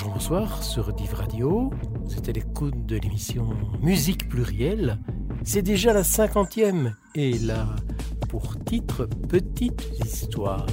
Bonjour, bonsoir sur Div Radio. C'était l'écoute de l'émission Musique plurielle. C'est déjà la cinquantième et là, pour titre Petite Histoire.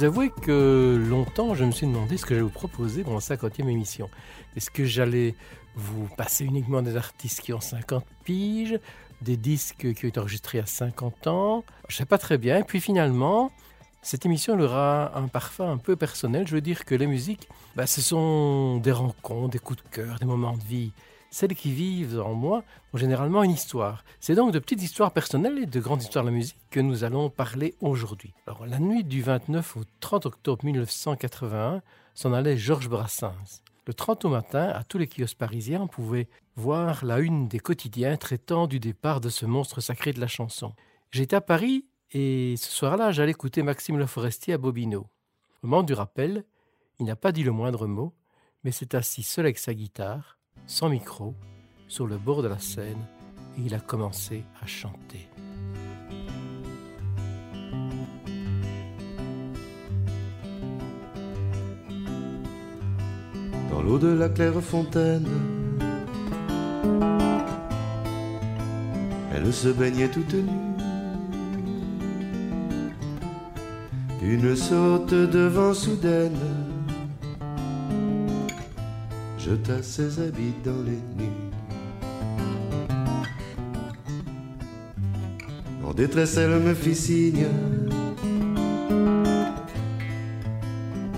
Dois avouer que longtemps, je me suis demandé ce que j'allais vous proposer pour la cinquantième émission. Est-ce que j'allais vous passer uniquement des artistes qui ont 50 piges, des disques qui ont été enregistrés à 50 ans? Je ne sais pas très bien. Et puis finalement, cette émission aura un parfum un peu personnel. Je veux dire que les musiques, bah, ce sont des rencontres, des coups de cœur, des moments de vie. Celles qui vivent en moi ont généralement une histoire. C'est donc de petites histoires personnelles et de grandes histoires de la musique que nous allons parler aujourd'hui. Alors, la nuit du 29 au 30 octobre 1981 s'en allait Georges Brassens. Le 30 au matin, à tous les kiosques parisiens, on pouvait voir la une des quotidiens traitant du départ de ce monstre sacré de la chanson. J'étais à Paris et ce soir-là, j'allais écouter Maxime Le Forestier à Bobino. Au moment du rappel, il n'a pas dit le moindre mot, mais s'est assis seul avec sa guitare, sans micro, sur le bord de la scène, et il a commencé à chanter. Dans l'eau de la claire fontaine, elle se baignait toute nue. Une saute de vent soudaine jeta ses habits dans les nues. En détresse, elle me fit signe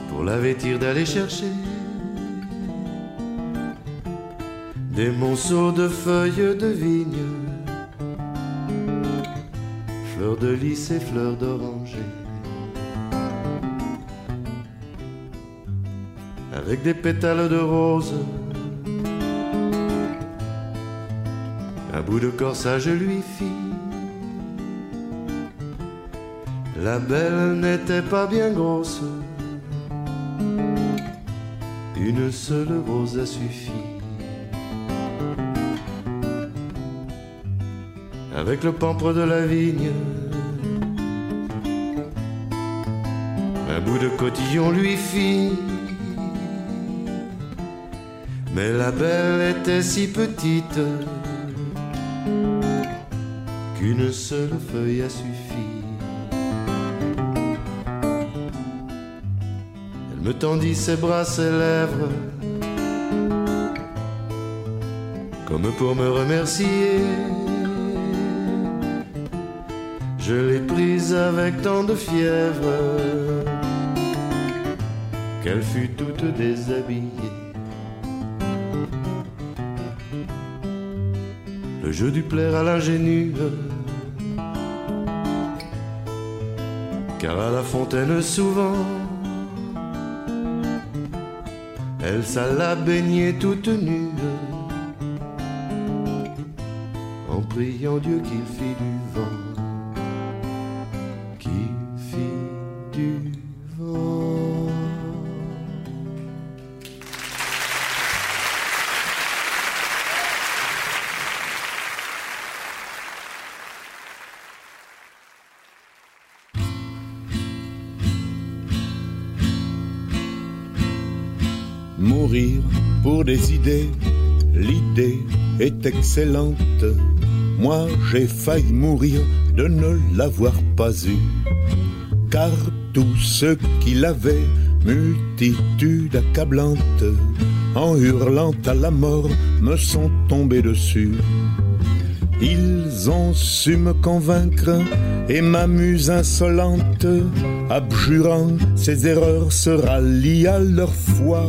pour la vêtir d'aller chercher des monceaux de feuilles de vigne, fleurs de lys et fleurs d'oranger. Avec des pétales de rose. Un bout de corsage lui fit. La belle n'était pas bien grosse. Une seule rose a suffi. Avec le pampre de la vigne, un bout de cotillon lui fit. Mais la belle était si petite qu'une seule feuille a suffi. Elle me tendit ses bras, ses lèvres, comme pour me remercier. Je l'ai prise avec tant de fièvre qu'elle fut toute déshabillée. Le jeu plaire à l'ingénue. Car à la fontaine souvent, elle s'alla baigner toute nue, en priant Dieu qu'il fit du vent. des idées, l'idée est excellente. Moi j'ai failli mourir de ne l'avoir pas eu. Car tous ceux qui l'avaient, multitude accablante, en hurlant à la mort, me sont tombés dessus. Ils ont su me convaincre et m'amuse insolente, abjurant ses erreurs, se rallient à leur foi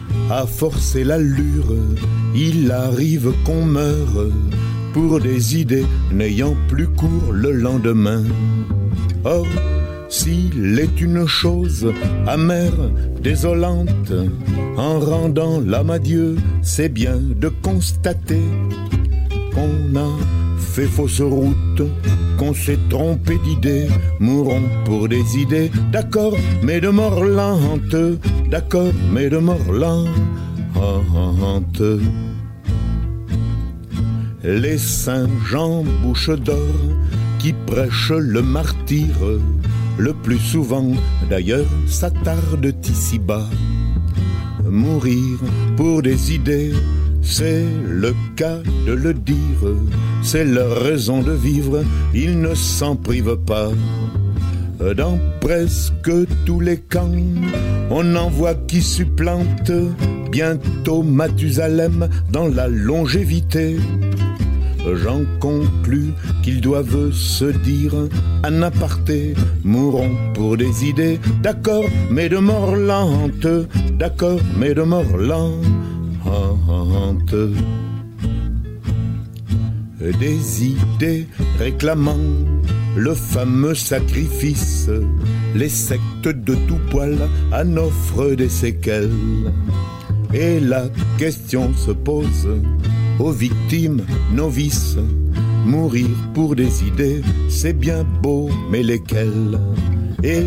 à forcer l'allure, il arrive qu'on meure pour des idées n'ayant plus cours le lendemain. Or, s'il est une chose amère, désolante, en rendant l'âme à Dieu, c'est bien de constater qu'on a fait fausse route, qu'on s'est trompé d'idées, mourons pour des idées, d'accord, mais de mort lente, d'accord, mais de mort lente. Les saints Jean bouche d'or qui prêchent le martyr, le plus souvent d'ailleurs s'attardent ici-bas. Mourir pour des idées, c'est le cas de le dire, c'est leur raison de vivre, ils ne s'en privent pas. Dans presque tous les camps, on en voit qui supplante bientôt Mathusalem dans la longévité. J'en conclus qu'ils doivent se dire un aparté, mourons pour des idées, d'accord, mais de mort lente, d'accord, mais de mort lente. Des idées réclamant le fameux sacrifice, les sectes de tout poil en offrent des séquelles. Et la question se pose aux victimes novices. Mourir pour des idées, c'est bien beau, mais lesquelles? Et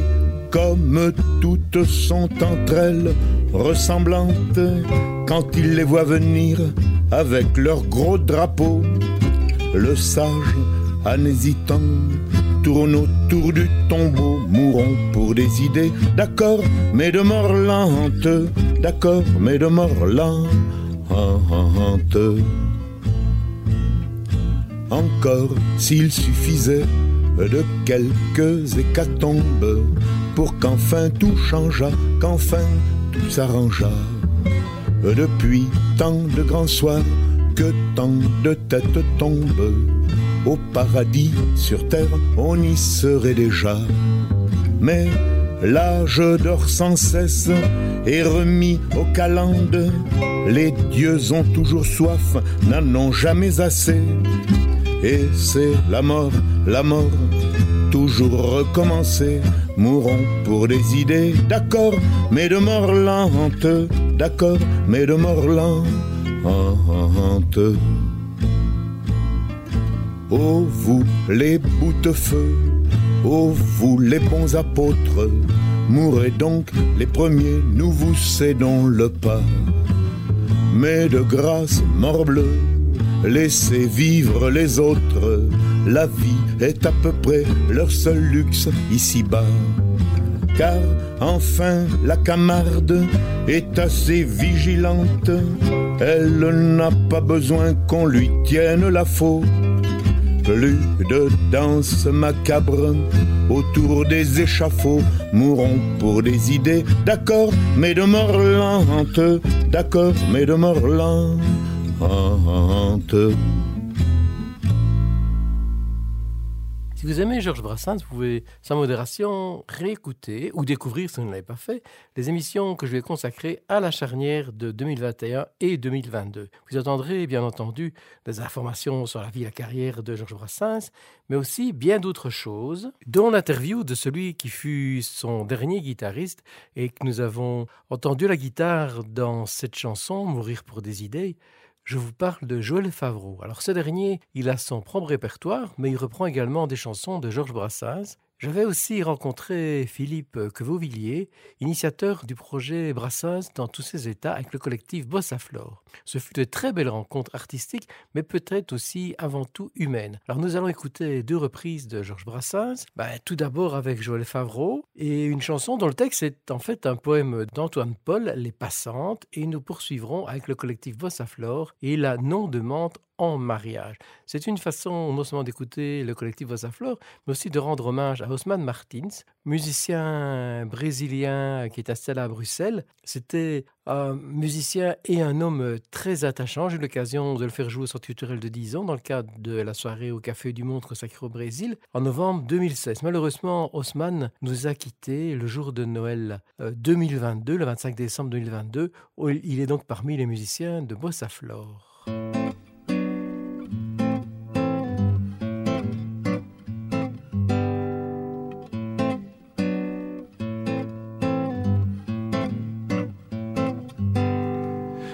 comme toutes sont entre elles ressemblantes, quand ils les voient venir avec leurs gros drapeaux, le sage, en hésitant, tourne autour du tombeau, mourons pour des idées, d'accord, mais de mort lente, d'accord, mais de mort lente. Encore s'il suffisait de quelques hécatombes pour qu'enfin tout changeât, qu'enfin tout s'arrangea. Depuis tant de grands soirs que tant de têtes tombent, au paradis sur terre on y serait déjà. Mais l'âge dort sans cesse et remis aux calendes. Les dieux ont toujours soif, n'en ont jamais assez. Et c'est la mort, la mort, toujours recommencer. Mourons pour des idées, d'accord, mais de mort lente, d'accord, mais de mort lente. Oh vous les feu, oh vous les bons apôtres, mourrez donc les premiers, nous vous cédons le pas. Mais de grâce, morbleu, laissez vivre les autres, la vie est à peu près leur seul luxe ici-bas. Car enfin la camarde est assez vigilante, elle n'a pas besoin qu'on lui tienne la faute plus de danse macabre autour des échafauds, mourons pour des idées, d'accord, mais de mort lente, d'accord, mais de mort lente. Si vous aimez Georges Brassens, vous pouvez, sans modération, réécouter ou découvrir, si vous ne l'avez pas fait, les émissions que je vais consacrer à la charnière de 2021 et 2022. Vous attendrez, bien entendu, des informations sur la vie et la carrière de Georges Brassens, mais aussi bien d'autres choses, dont l'interview de celui qui fut son dernier guitariste et que nous avons entendu la guitare dans cette chanson, Mourir pour des idées, je vous parle de Joël Favreau. Alors ce dernier, il a son propre répertoire, mais il reprend également des chansons de Georges Brassens, j'avais aussi rencontré Philippe Quevauvilliers, initiateur du projet Brassens dans tous ses états avec le collectif Bossa Flore. Ce fut de très belles rencontres artistiques, mais peut-être aussi avant tout humaines. Alors nous allons écouter deux reprises de Georges Brassens, ben, tout d'abord avec Joël Favreau, et une chanson dont le texte est en fait un poème d'Antoine Paul, Les Passantes, et nous poursuivrons avec le collectif Bossa Flore et la non-demande en mariage. C'est une façon non seulement d'écouter le collectif Vossa Flore, mais aussi de rendre hommage à Osman Martins, musicien brésilien qui est installé à Bruxelles. C'était un musicien et un homme très attachant. J'ai eu l'occasion de le faire jouer au Centre de 10 ans dans le cadre de la soirée au Café du Monde consacrée au Brésil en novembre 2016. Malheureusement, Osman nous a quittés le jour de Noël 2022, euh, le 25 décembre 2022. Il est donc parmi les musiciens de Bossa Flore.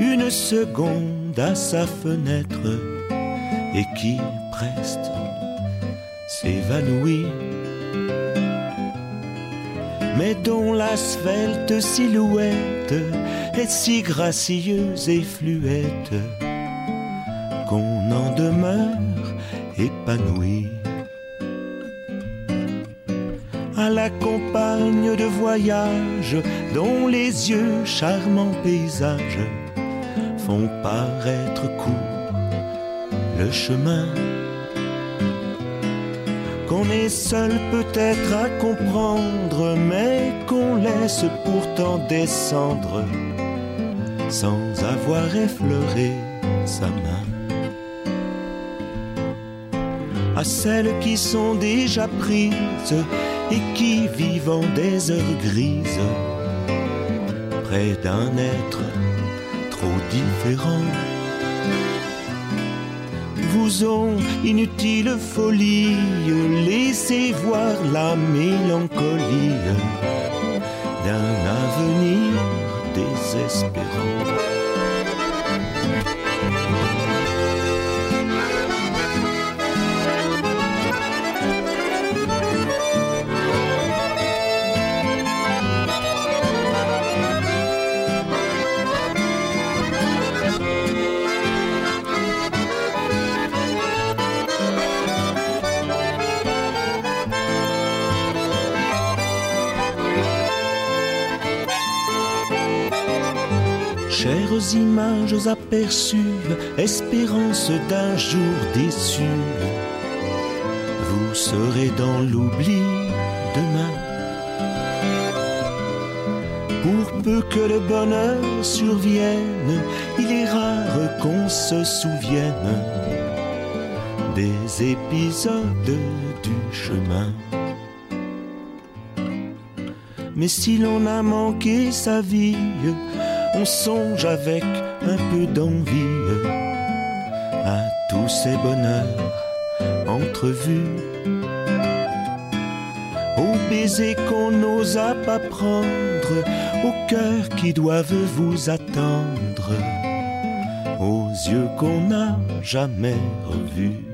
une seconde à sa fenêtre et qui preste s'évanouit mais dont la svelte silhouette est si gracieuse et fluette qu'on en demeure épanoui. À la compagne de voyage dont les yeux charmants paysages font paraître court le chemin qu'on est seul peut-être à comprendre, mais qu'on laisse pourtant descendre sans avoir effleuré sa main. À celles qui sont déjà prises et qui vivent en des heures grises, près d'un être trop différent vous ont inutile folie, laissez voir la mélancolie d'un avenir désespérant. Images aperçues, espérance d'un jour déçu. Vous serez dans l'oubli demain. Pour peu que le bonheur survienne, il est rare qu'on se souvienne des épisodes du chemin. Mais si l'on a manqué sa vie, on songe avec un peu d'envie à tous ces bonheurs entrevus, aux baisers qu'on n'osa pas prendre, aux cœurs qui doivent vous attendre, aux yeux qu'on n'a jamais revus.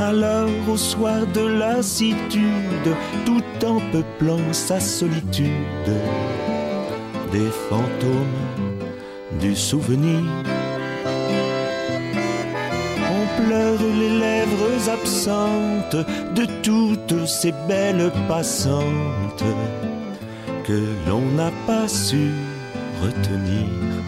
Alors au soir de lassitude, tout en peuplant sa solitude, des fantômes du souvenir. On pleure les lèvres absentes de toutes ces belles passantes que l'on n'a pas su retenir.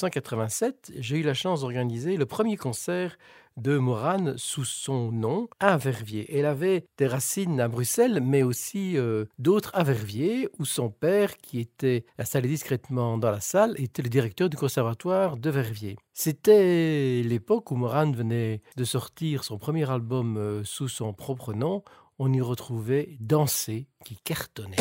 1987, j'ai eu la chance d'organiser le premier concert de Morane sous son nom à Verviers. Elle avait des racines à Bruxelles, mais aussi euh, d'autres à Verviers, où son père, qui était installé discrètement dans la salle, était le directeur du conservatoire de Verviers. C'était l'époque où Morane venait de sortir son premier album euh, sous son propre nom. On y retrouvait Danser qui cartonnait.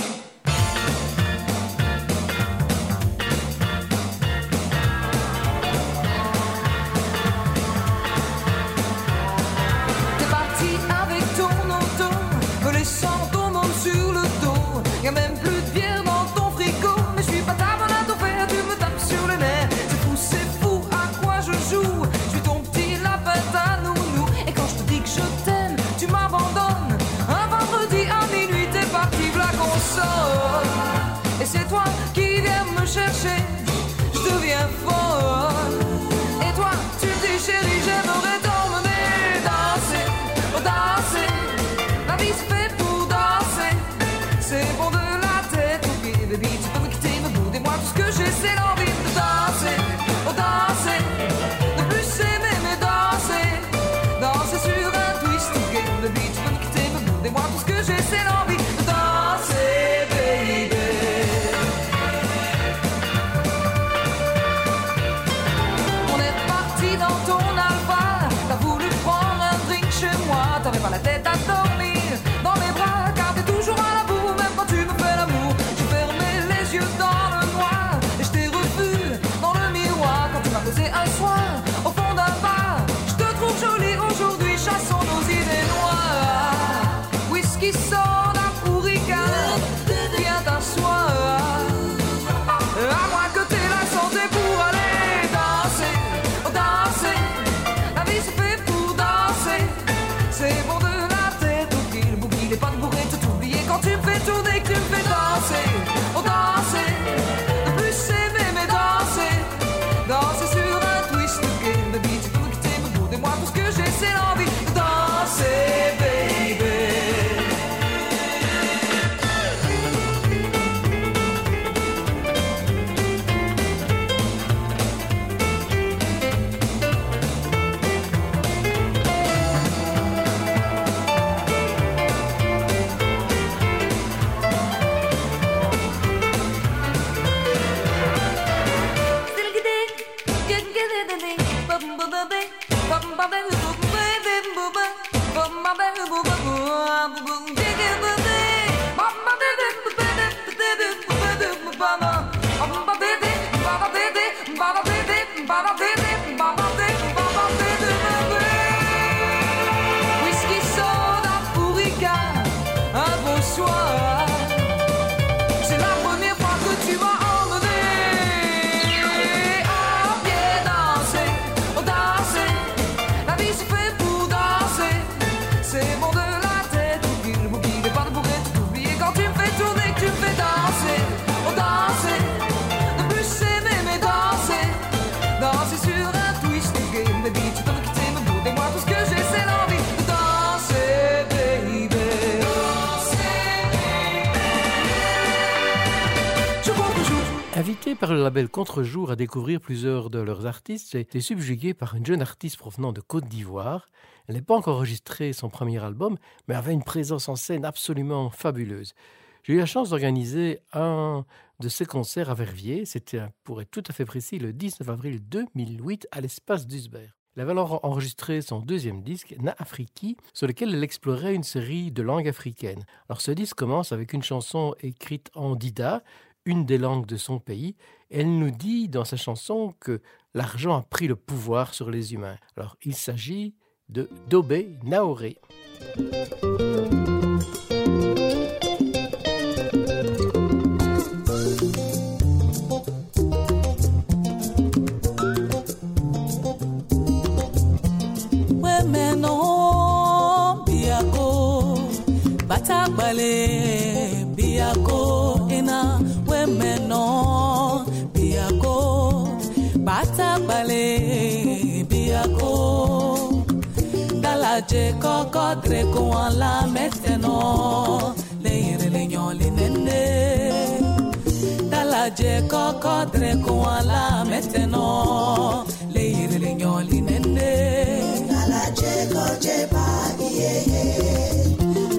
Par le label Contre-jour à découvrir plusieurs de leurs artistes, j'ai été subjugué par une jeune artiste provenant de Côte d'Ivoire. Elle n'a pas encore enregistré son premier album, mais avait une présence en scène absolument fabuleuse. J'ai eu la chance d'organiser un de ses concerts à Verviers. C'était, pour être tout à fait précis, le 19 avril 2008 à l'espace d'Usbert. Elle avait alors enregistré son deuxième disque, Na Afriki, sur lequel elle explorait une série de langues africaines. Alors ce disque commence avec une chanson écrite en Dida, une des langues de son pays. Elle nous dit dans sa chanson que l'argent a pris le pouvoir sur les humains. Alors il s'agit de Dobé Naoré. je koko ala meteno le le dala je koko dreko ala meteno le yere le dala je ko je ba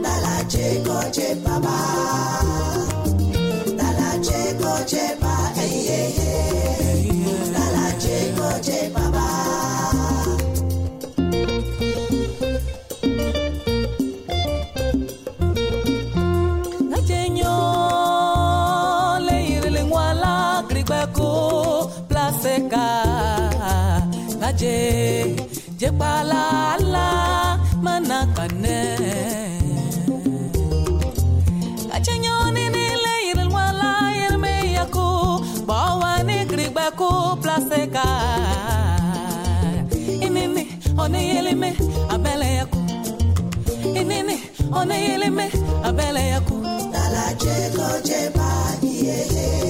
dala je ko je baba oneyeleme abẹ́lẹ̀ yakú. dàlàjẹ́ kọjẹ́ bá yeye.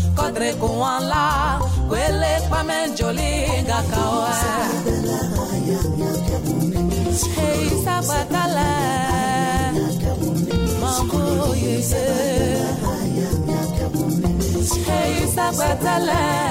kodre kuala kwele kwame joli gakawa hey sabatala mambo Sabatala, hey sabatala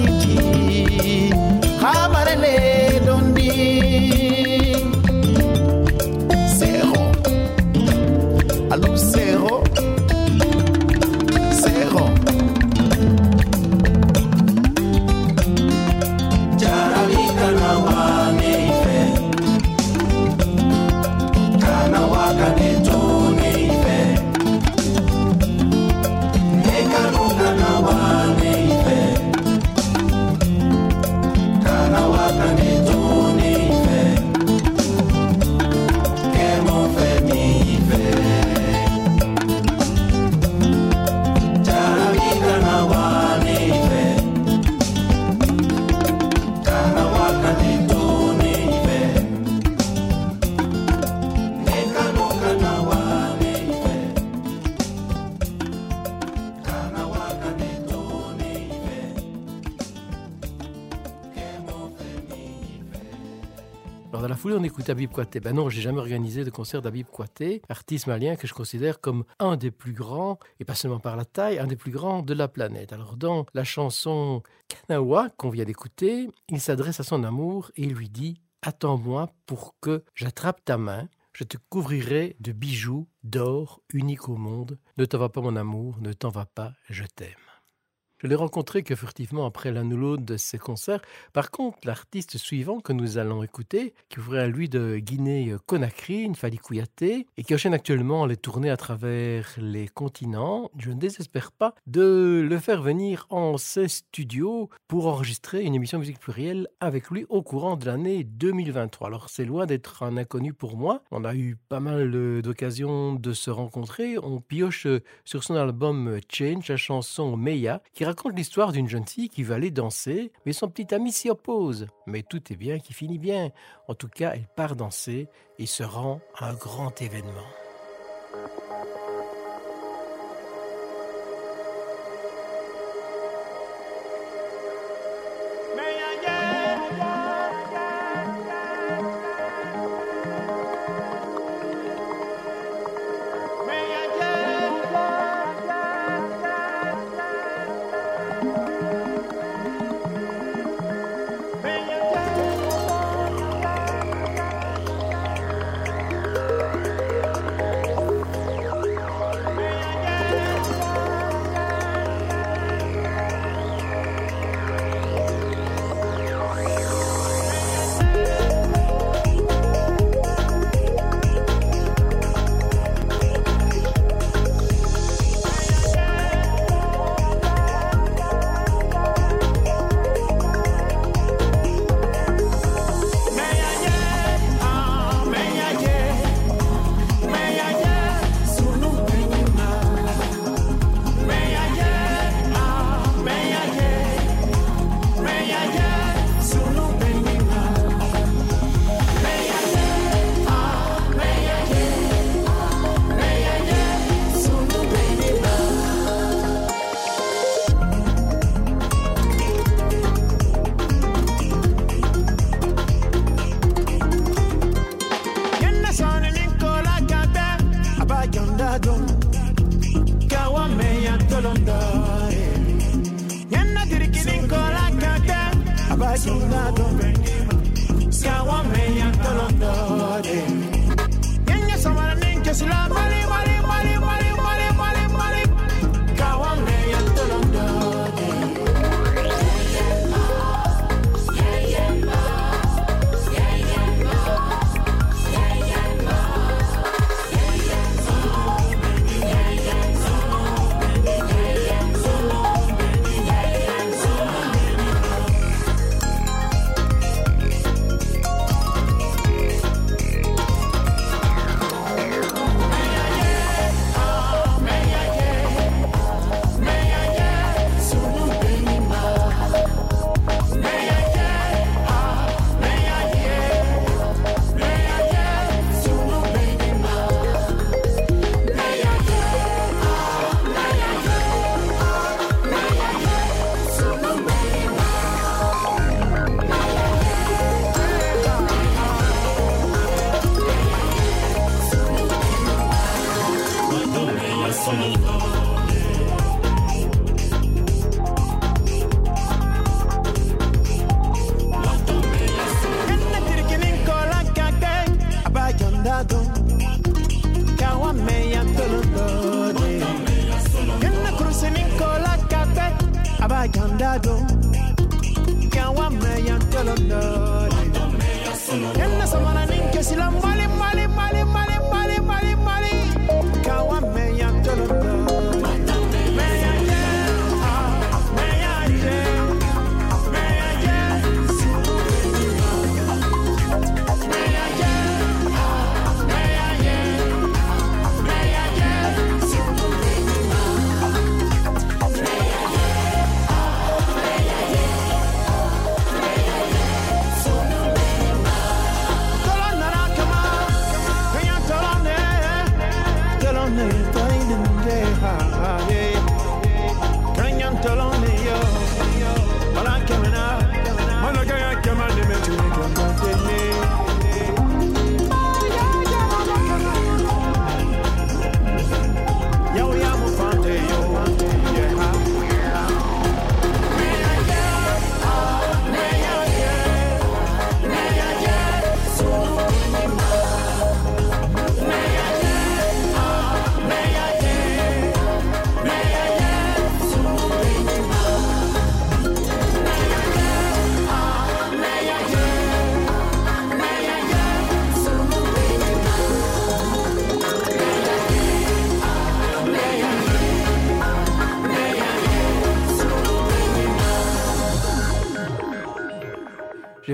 habare le dondi on écoute Habib Kouaté. Ben non, j'ai jamais organisé de concert d'Habib Kouaté, artiste malien que je considère comme un des plus grands, et pas seulement par la taille, un des plus grands de la planète. Alors dans la chanson Kanawa qu'on vient d'écouter, il s'adresse à son amour et il lui dit « Attends-moi pour que j'attrape ta main, je te couvrirai de bijoux d'or unique au monde. Ne t'en va pas mon amour, ne t'en va pas, je t'aime. » Je l'ai rencontré que furtivement après l'un ou l'autre de ses concerts. Par contre, l'artiste suivant que nous allons écouter, qui vient lui de Guinée-Conakry, Nfali Kouyaté, et qui enchaîne actuellement les tournées à travers les continents, je ne désespère pas de le faire venir en ses studios pour enregistrer une émission musique plurielle avec lui au courant de l'année 2023. Alors c'est loin d'être un inconnu pour moi. On a eu pas mal euh, d'occasions de se rencontrer. On pioche euh, sur son album Change la chanson Meya, qui raconte l'histoire d'une jeune fille qui va aller danser, mais son petit ami s'y oppose. Mais tout est bien qui finit bien. En tout cas, elle part danser et se rend à un grand événement.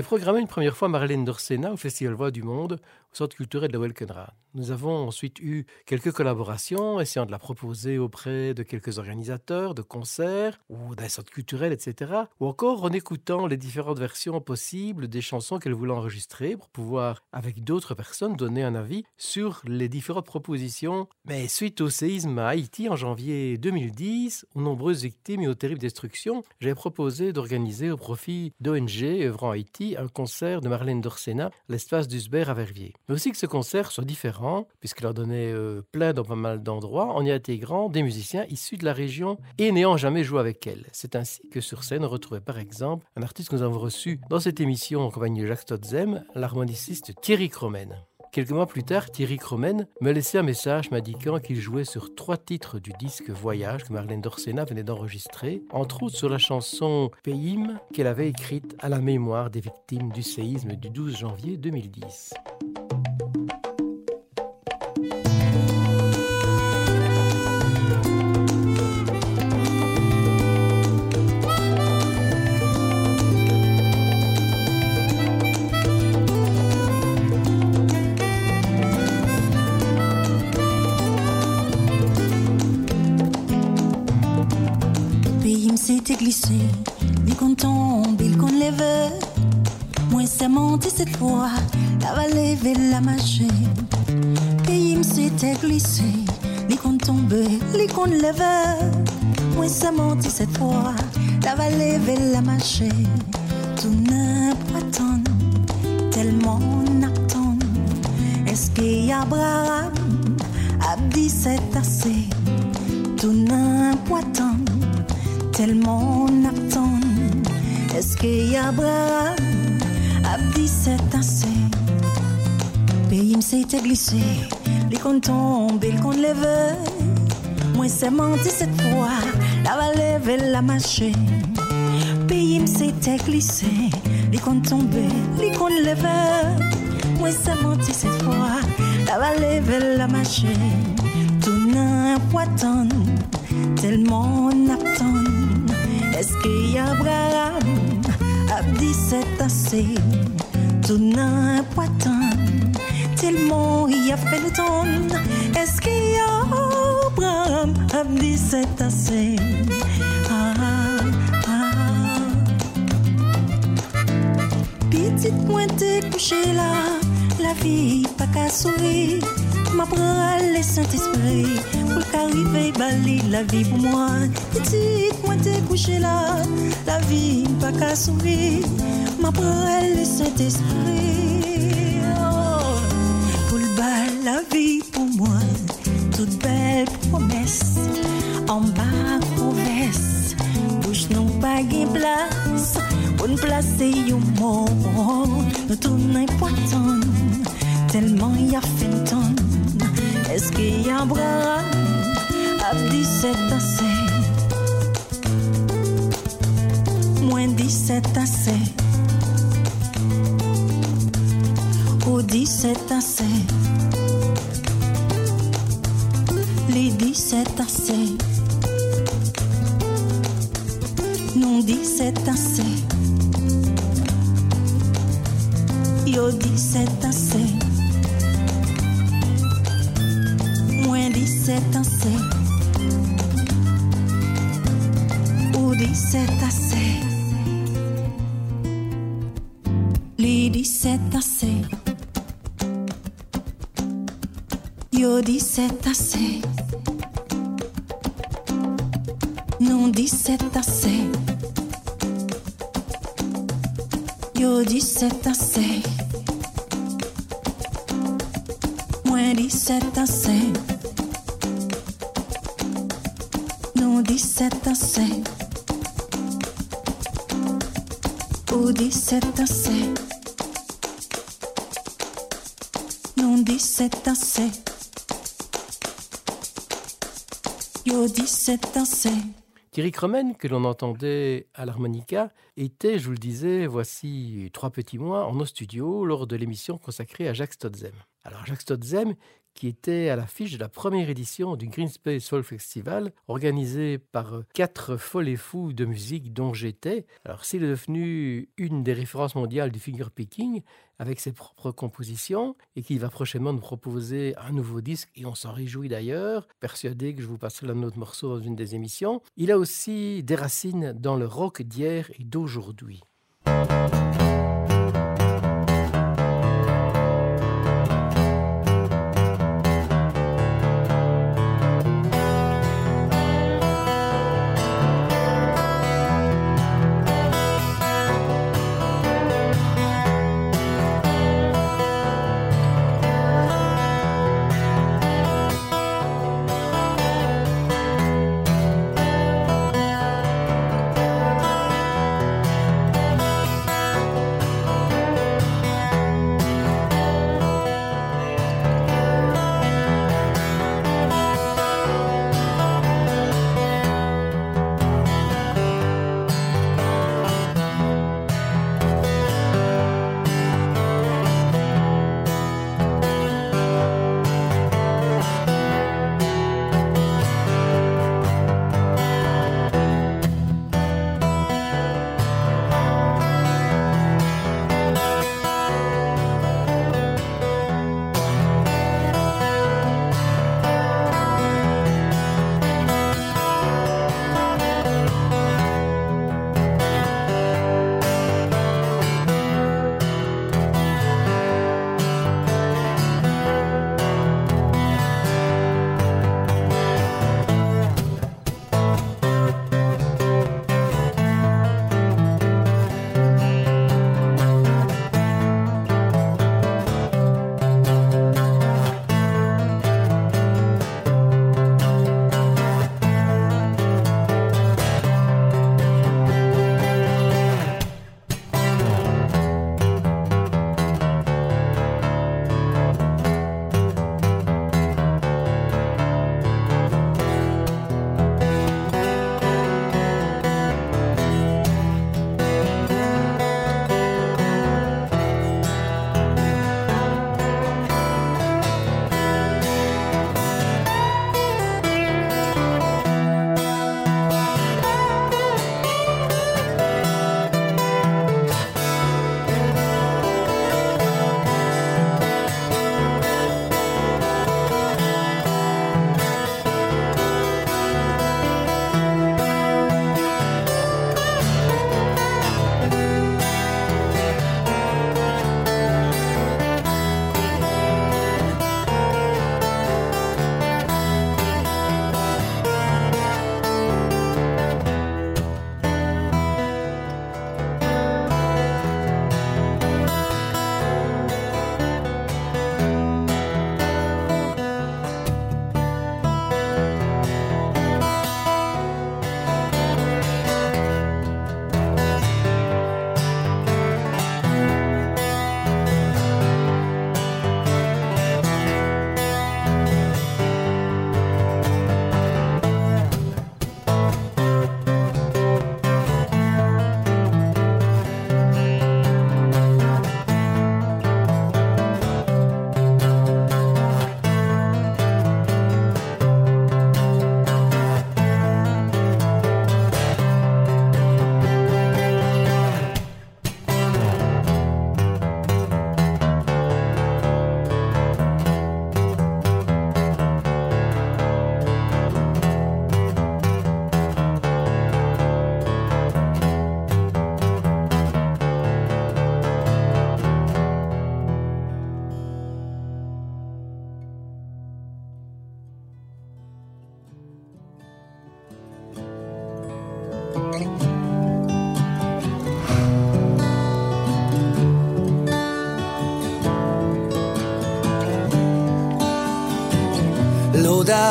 Programmé une première fois Marlène Dorsena au Festival Voix du Monde, au Centre culturel de Welkenrad. Nous avons ensuite eu quelques collaborations, essayant de la proposer auprès de quelques organisateurs de concerts ou d'un centre culturel, etc. Ou encore en écoutant les différentes versions possibles des chansons qu'elle voulait enregistrer pour pouvoir, avec d'autres personnes, donner un avis sur les différentes propositions. Mais suite au séisme à Haïti en janvier 2010, aux nombreuses victimes et aux terribles destructions, j'ai proposé d'organiser au profit d'ONG œuvrant Haïti un concert de Marlène Dorsena, l'espace d'Usbert à Verviers. Mais aussi que ce concert soit différent, puisqu'il leur donnait euh, plein dans pas mal d'endroits, en y intégrant des musiciens issus de la région et n'ayant jamais joué avec elle. C'est ainsi que sur scène, on retrouvait par exemple un artiste que nous avons reçu dans cette émission en compagnie de Jacques Stotzem, l'harmoniciste Thierry Cromen. Quelques mois plus tard, Thierry Cromen me laissait un message m'indiquant qu'il jouait sur trois titres du disque Voyage que Marlène Dorsena venait d'enregistrer, entre autres sur la chanson Payim qu'elle avait écrite à la mémoire des victimes du séisme du 12 janvier 2010. Il qu'on tombe, il qu'on lève. Moi, c'est monté cette fois, la va lever la machine. Pays s'était glissé, il qu'on tombe, il qu'on lève. Moi, c'est monté cette fois, la va lever la machine. Tout n'importe tellement n'attend. Est-ce qu'il y a Abraham, a dit c'est assez? Tout n'importe tellement on attend. Est-ce qu'il y a a dit c'est assez? Pays s'était glissé, les comptes tombent, les comptes lèvent. Moi c'est menti cette fois, la va lever la machine. Pays s'était glissé, les comptes tombés, les comptes lèvent. Moi c'est menti cette fois, la va lever la machine. Tout n'importe tellement on attend. Est-ce qu'il y a Abraham a dit c'est assez tout n'importe tellement il a fait le temps Est-ce qu'il y a Abraham a dit c'est assez ah, ah. Petite pointe couchée là la vie pas qu'à sourire. Ma prend le Saint-Esprit pour qu'arriver bali la vie pour moi. Petite moi t'es couché là, la vie pas qu'à sourire. Ma prend le Saint-Esprit oh, pour le bal la vie pour moi. Toute belle promesse en bas promesse. Bouche non pas place nous placer un mot. Nous tournons important tellement y a fait. Est-ce qu'il y a Abraham Tape 17 à 5. Moins 17 à 5. Au 17 à 5. Les 17 à 5. Non 17 à 5. Yo Non dit c'est assez. Yo dit c'est assez. Moins dit c'est assez. Non dit c'est assez. Ou dit c'est assez. Non dit c'est assez. Yo dit c'est assez. Thierry Cromen, que l'on entendait à l'harmonica, était, je vous le disais, voici trois petits mois en nos studios lors de l'émission consacrée à Jacques Stotzem. Alors Jacques Stotzem, qui était à l'affiche de la première édition du Green Space Soul Festival, organisé par euh, quatre folles et fous de musique dont j'étais. Alors, s'il est devenu une des références mondiales du figure picking, avec ses propres compositions, et qu'il va prochainement nous proposer un nouveau disque, et on s'en réjouit d'ailleurs, persuadé que je vous passerai l'un de notre morceau dans une des émissions. Il a aussi des racines dans le rock d'hier et d'aujourd'hui.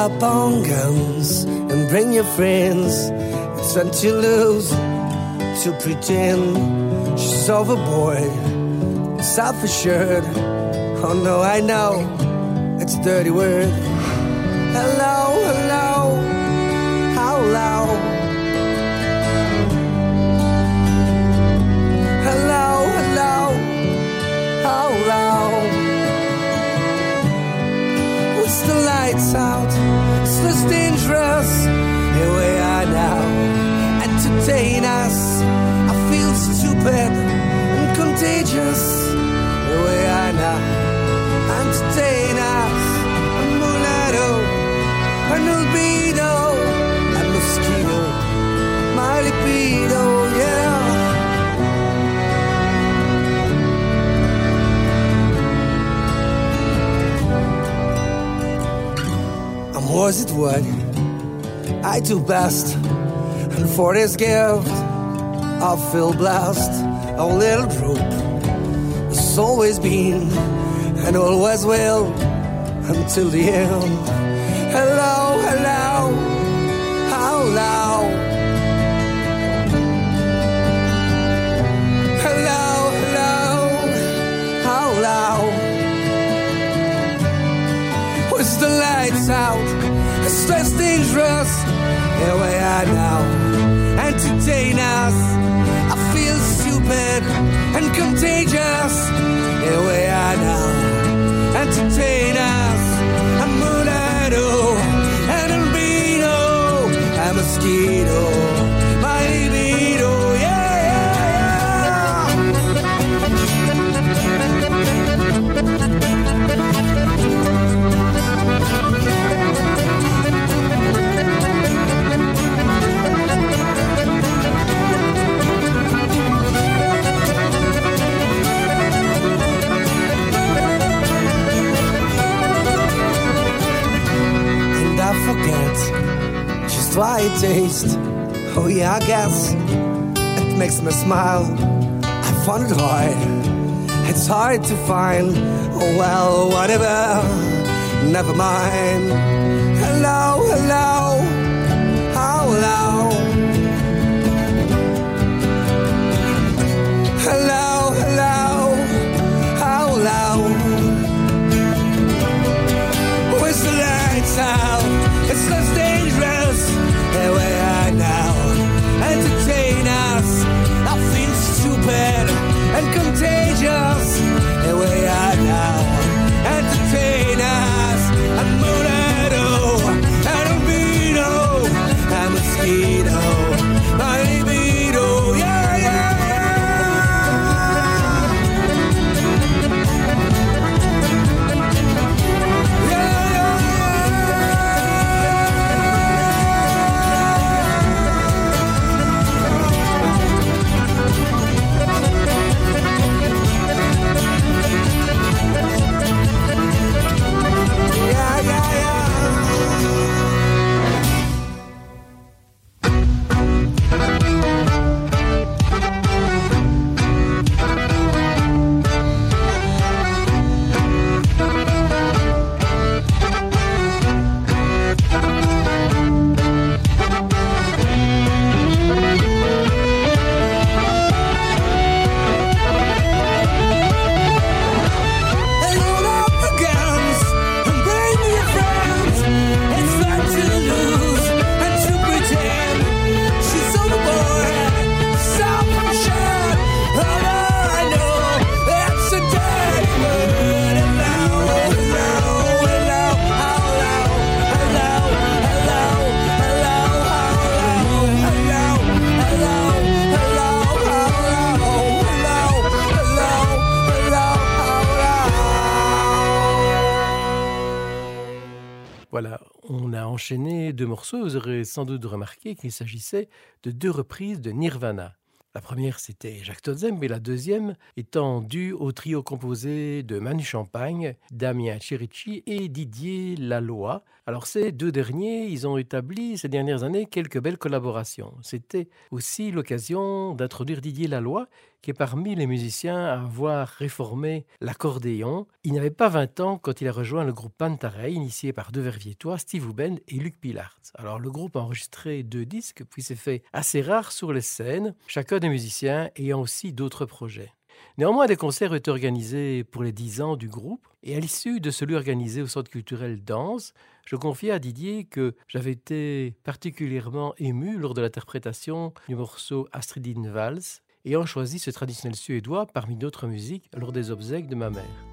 Up on guns and bring your friends. It's fun to lose, to pretend she's overboard, self assured. Oh no, I know it's a dirty word. Course it what I do best, and for this gift, I'll feel blessed. Our little group has always been and always will until the end. Hello, hello, how loud hello. Hello, hello, hello. With the lights out, it's dangerous. Here we are now, entertain us. I feel stupid and contagious. Here we are now, entertain us. A mulatto and albino, a mosquito, just why it tastes. Oh yeah, I guess it makes me smile. I found it hard. It's hard to find. Oh well, whatever. Never mind. Hello, hello, oh, hello. Hello, enchaîné deux morceaux. Vous aurez sans doute remarqué qu'il s'agissait de deux reprises de Nirvana. La première, c'était Jacques Todzem, mais la deuxième étant due au trio composé de Manu Champagne, Damien Chirici et Didier Laloy. Alors ces deux derniers, ils ont établi ces dernières années quelques belles collaborations. C'était aussi l'occasion d'introduire Didier Laloy, qui est parmi les musiciens à avoir réformé l'accordéon. Il n'avait pas 20 ans quand il a rejoint le groupe Pantarei, initié par deux Verviétois, Steve Houben et Luc Pillard. Alors le groupe a enregistré deux disques, puis s'est fait assez rare sur les scènes, chacun des musiciens ayant aussi d'autres projets. Néanmoins, des concerts ont été organisés pour les 10 ans du groupe, et à l'issue de celui organisé au Centre culturel Danse, je confiais à Didier que j'avais été particulièrement ému lors de l'interprétation du morceau Astridine Vals, ayant choisi ce traditionnel suédois parmi d'autres musiques lors des obsèques de ma mère.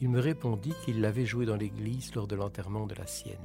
Il me répondit qu'il l'avait joué dans l'église lors de l'enterrement de la sienne.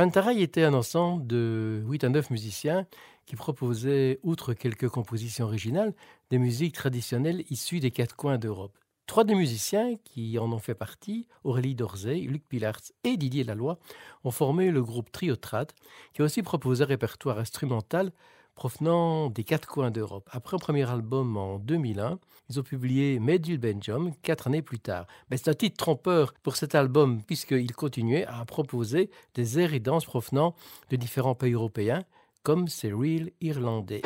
Pantaraï était un ensemble de 8 à 9 musiciens qui proposaient, outre quelques compositions originales, des musiques traditionnelles issues des quatre coins d'Europe. Trois des musiciens qui en ont fait partie, Aurélie Dorzey, Luc Pilartz et Didier Laloy, ont formé le groupe Triotrad, qui a aussi proposé un répertoire instrumental provenant des quatre coins d'Europe. Après un premier album en 2001, ils ont publié Medul Benjam quatre années plus tard. Mais c'est un titre trompeur pour cet album puisqu'ils continuaient à proposer des airs et danses provenant de différents pays européens, comme ces Real Irlandais.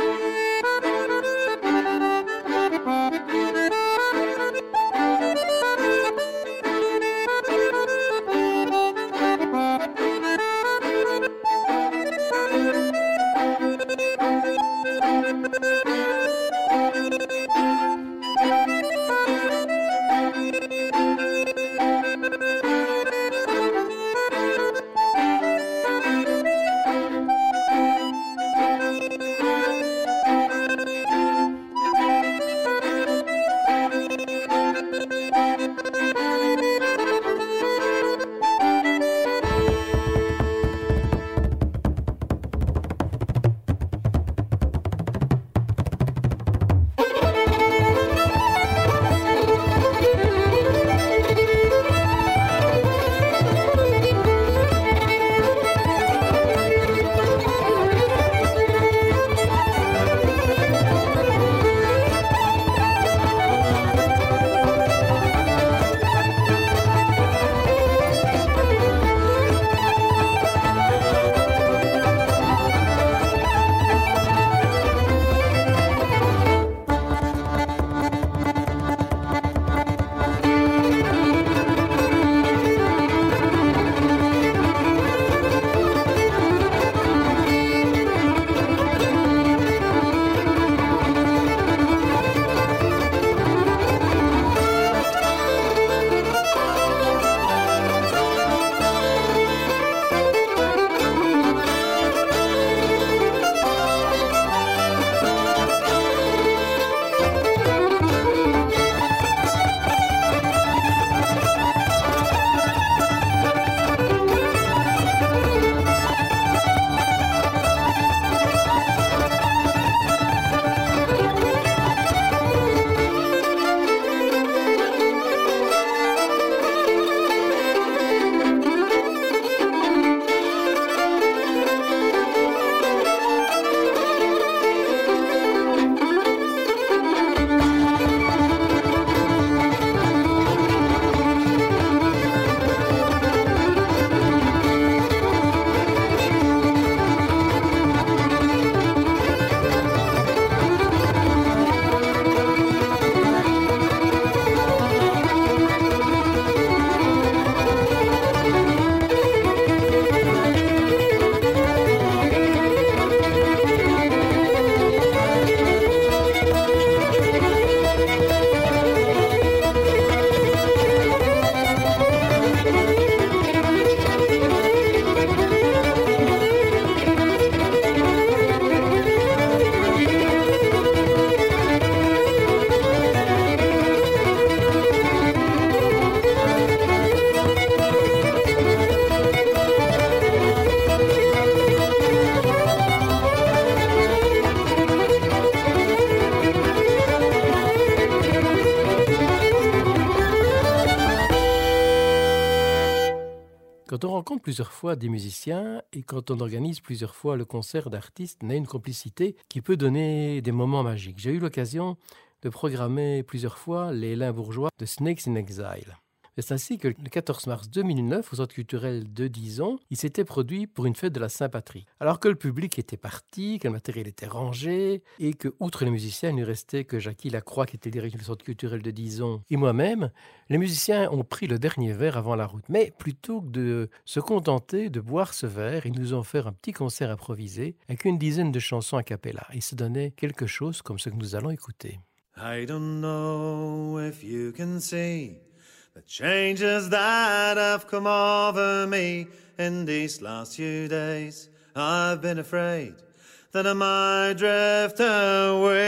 Plusieurs fois des musiciens et quand on organise plusieurs fois le concert d'artistes, on a une complicité qui peut donner des moments magiques. J'ai eu l'occasion de programmer plusieurs fois les Lins bourgeois de Snakes in Exile. C'est ainsi que le 14 mars 2009, au Centre culturel de Dison, il s'était produit pour une fête de la Saint-Patrick. Alors que le public était parti, que le matériel était rangé, et que, outre les musiciens, il ne restait que Jackie Lacroix, qui était directeur du Centre culturel de Dison, et moi-même, les musiciens ont pris le dernier verre avant la route. Mais plutôt que de se contenter de boire ce verre, ils nous ont fait un petit concert improvisé avec une dizaine de chansons a cappella. Et se donnait quelque chose comme ce que nous allons écouter. I don't know if you can see the changes that have come over me in these last few days. I've been afraid that I might drift away.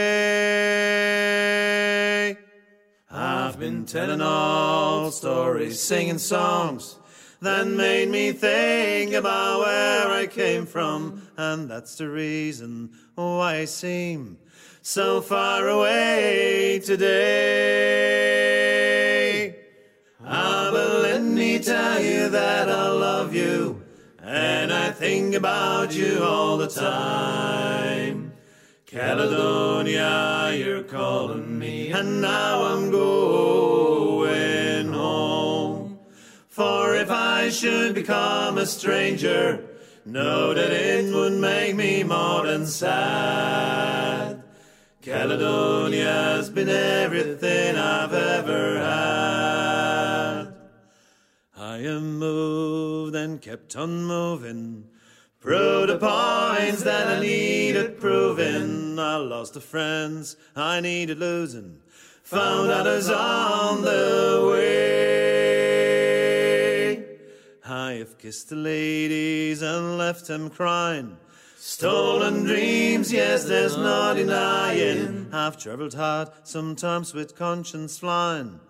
I've been telling old stories, singing songs that made me think about where I came from, and that's the reason why I seem so far away today. Ah, but let me tell you that I love you, and I think about you all the time. Caledonia, you're calling me, and now I'm going home. For if I should become a stranger, know that it would make me more than sad. Caledonia's been everything I've ever had. I am moved and kept on moving. Proved the points that I needed proving. I lost the friends I needed losing. Found others on the way. I have kissed the ladies and left them crying. Stolen dreams, yes, there's no denying. I've traveled hard, sometimes with conscience flying.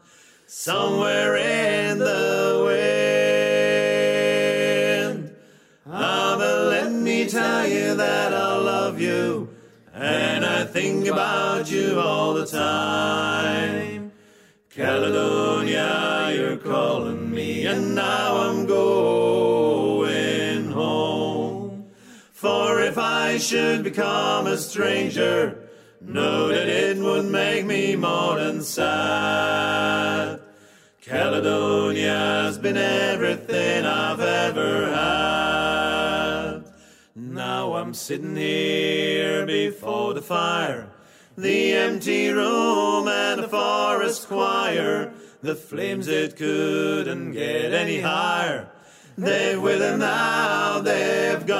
Somewhere in the wind. Ah, but let me tell you that I love you. And I think about you all the time. Caledonia, you're calling me, and now I'm going home. For if I should become a stranger, know that it would make me more than sad. Caledonia's been everything I've ever had. Now I'm sitting here before the fire, the empty room and the forest choir. The flames it couldn't get any higher. They've withered now, they've gone.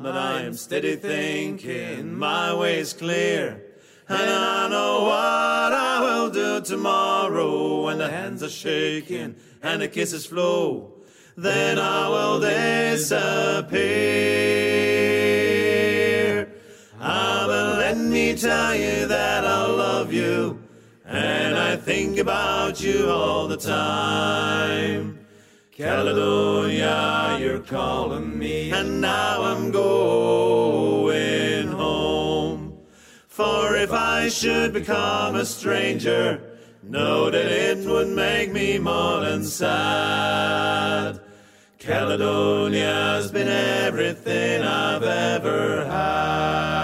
But I am steady thinking my way's clear. And I know what I tomorrow when the hands are shaking and the kisses flow. Then I will disappear. Ah, but let me tell you that I love you. And I think about you all the time. Caledonia, you're calling me, and now I'm going home. For if I should become a stranger, know that it would make me more than sad. Caledonia's been everything I've ever had.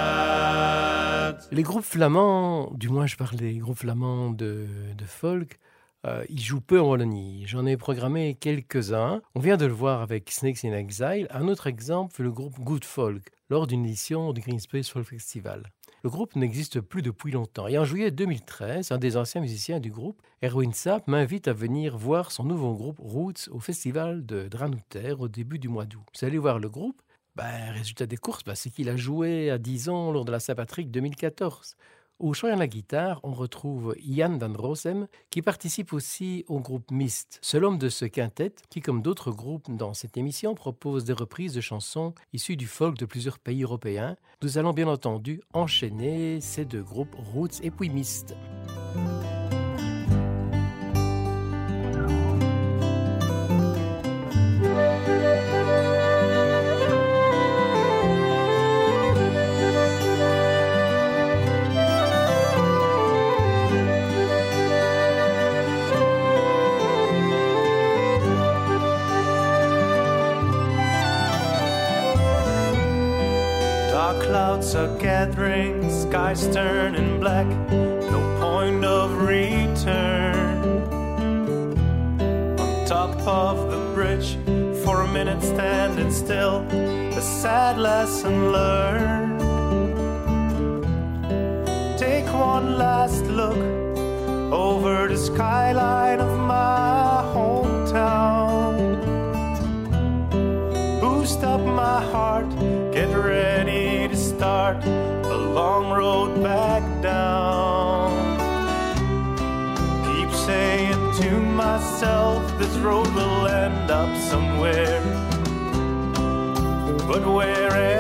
Les groupes flamands, du moins je parle des groupes flamands de, de folk, euh, ils jouent peu en Wallonie. J'en ai programmé quelques-uns. On vient de le voir avec Snakes in Exile. Un autre exemple le groupe Good Folk lors d'une édition du Green Space Folk Festival. Le groupe n'existe plus depuis longtemps. Et en juillet 2013, un des anciens musiciens du groupe, Erwin Sapp, m'invite à venir voir son nouveau groupe Roots au festival de Dranouter au début du mois d'août. Vous allez voir le groupe ben, Résultat des courses, ben, c'est qu'il a joué à 10 ans lors de la Saint-Patrick 2014. Au chant et à la guitare, on retrouve Ian Van Rossem, qui participe aussi au groupe Mist, seul homme de ce quintet qui, comme d'autres groupes dans cette émission, propose des reprises de chansons issues du folk de plusieurs pays européens. Nous allons bien entendu enchaîner ces deux groupes, Roots et puis Mist. Clouds are gathering, skies turning black, no point of return. On top of the bridge, for a minute standing still, a sad lesson learned. Take one last look over the skyline of my hometown. Boost up my heart, get ready start a long road back down. Keep saying to myself, this road will end up somewhere. But where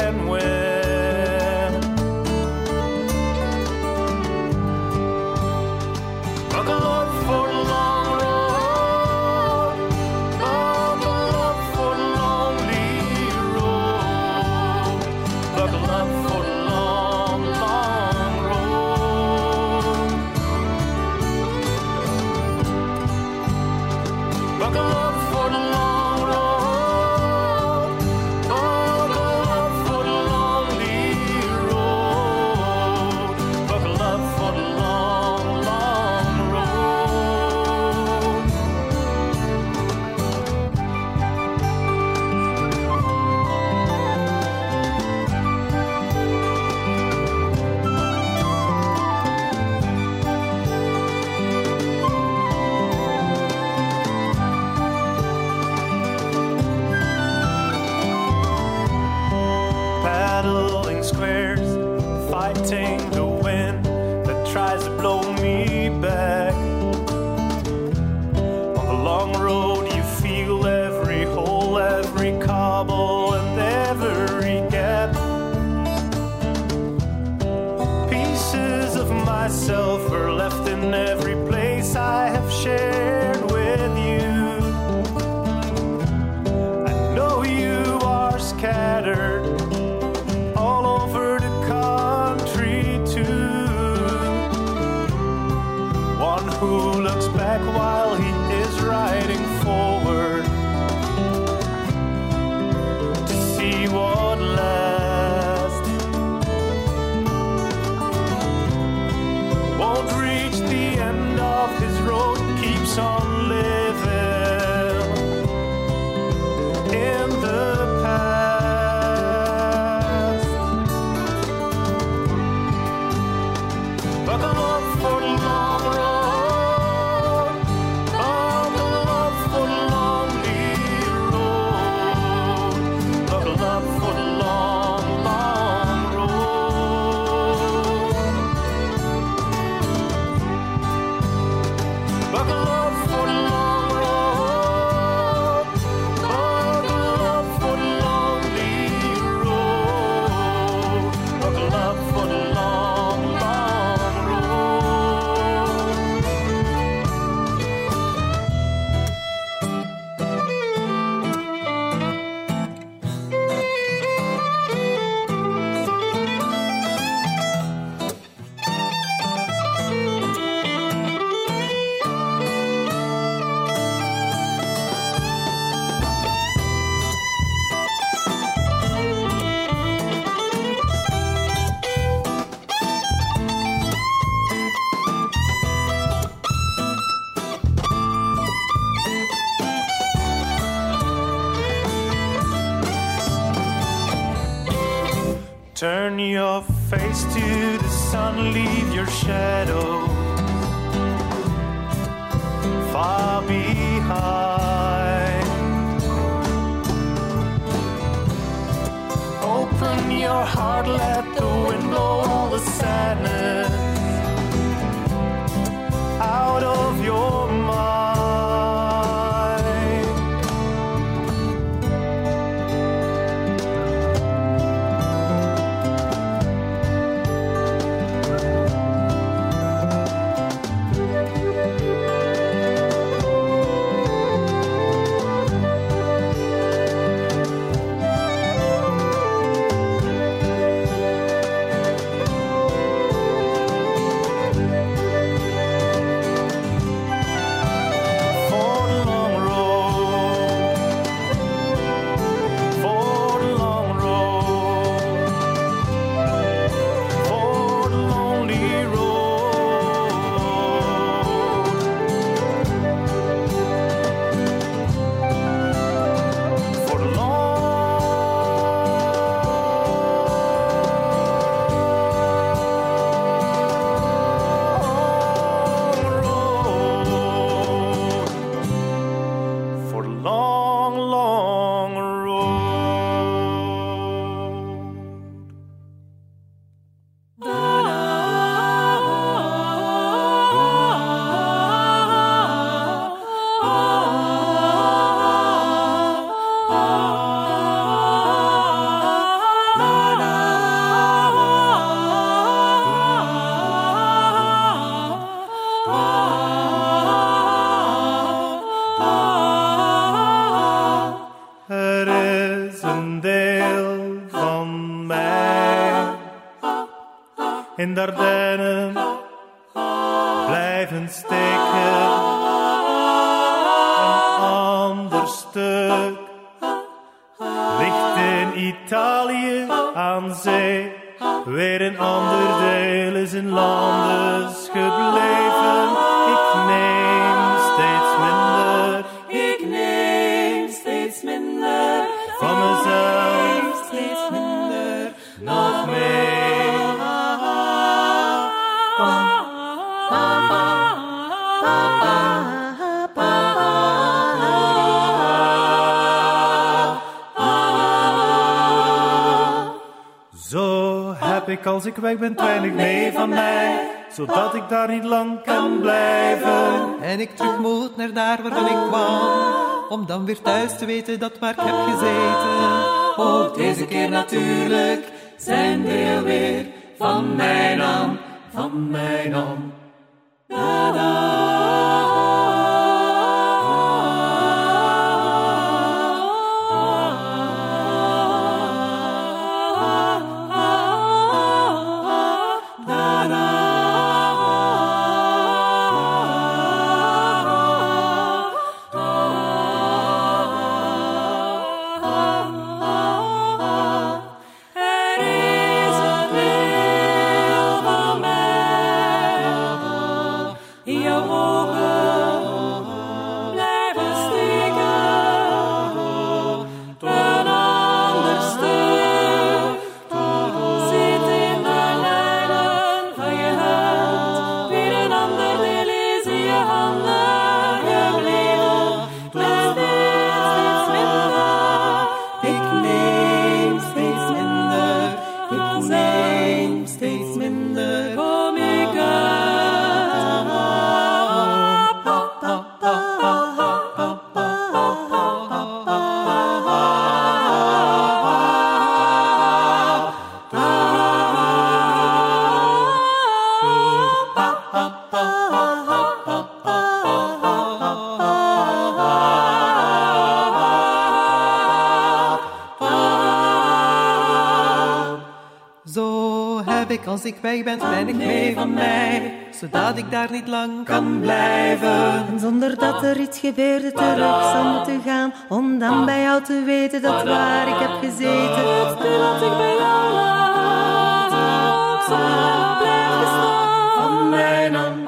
Turn your face to the sun, leave your shadow far behind. Open your heart, let the wind blow all the sand. in der ik weg ben, weinig mee van mij zodat ik daar niet lang kan blijven. En ik terug moet naar daar waarvan ik kwam, om dan weer thuis te weten dat waar ik heb gezeten. Ook deze keer natuurlijk zijn deel weer van mijn naam, van mijn naam. Ik als ik weg ben weinig mee van mij, zodat ik daar niet lang kan blijven. En zonder dat er iets gebeurde terug zou moeten gaan Om dan bij jou te weten dat waar ik heb gezeten dat ik bij jou laat, blijf bestaan. Van mijn naam.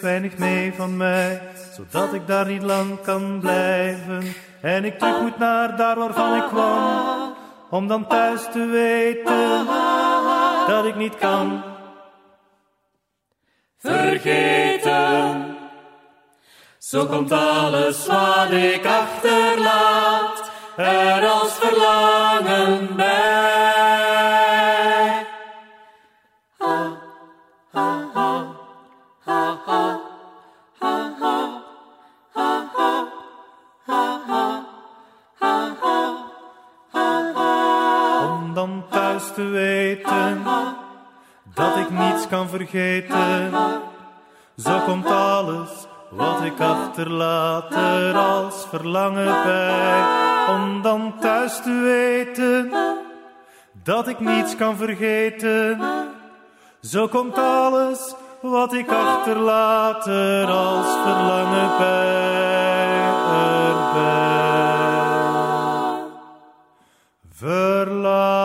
Weinig mee van mij, zodat ik daar niet lang kan blijven. En ik terug moet naar daar waarvan ik kwam, om dan thuis te weten dat ik niet kan. vergeten. Zo komt alles wat ik achterlaat alles wat ik achterlaat er als verlangen bij. Om dan thuis te weten dat ik niets kan vergeten. Zo komt alles wat ik achterlaat er als verlangen bij erbij. Verlangen.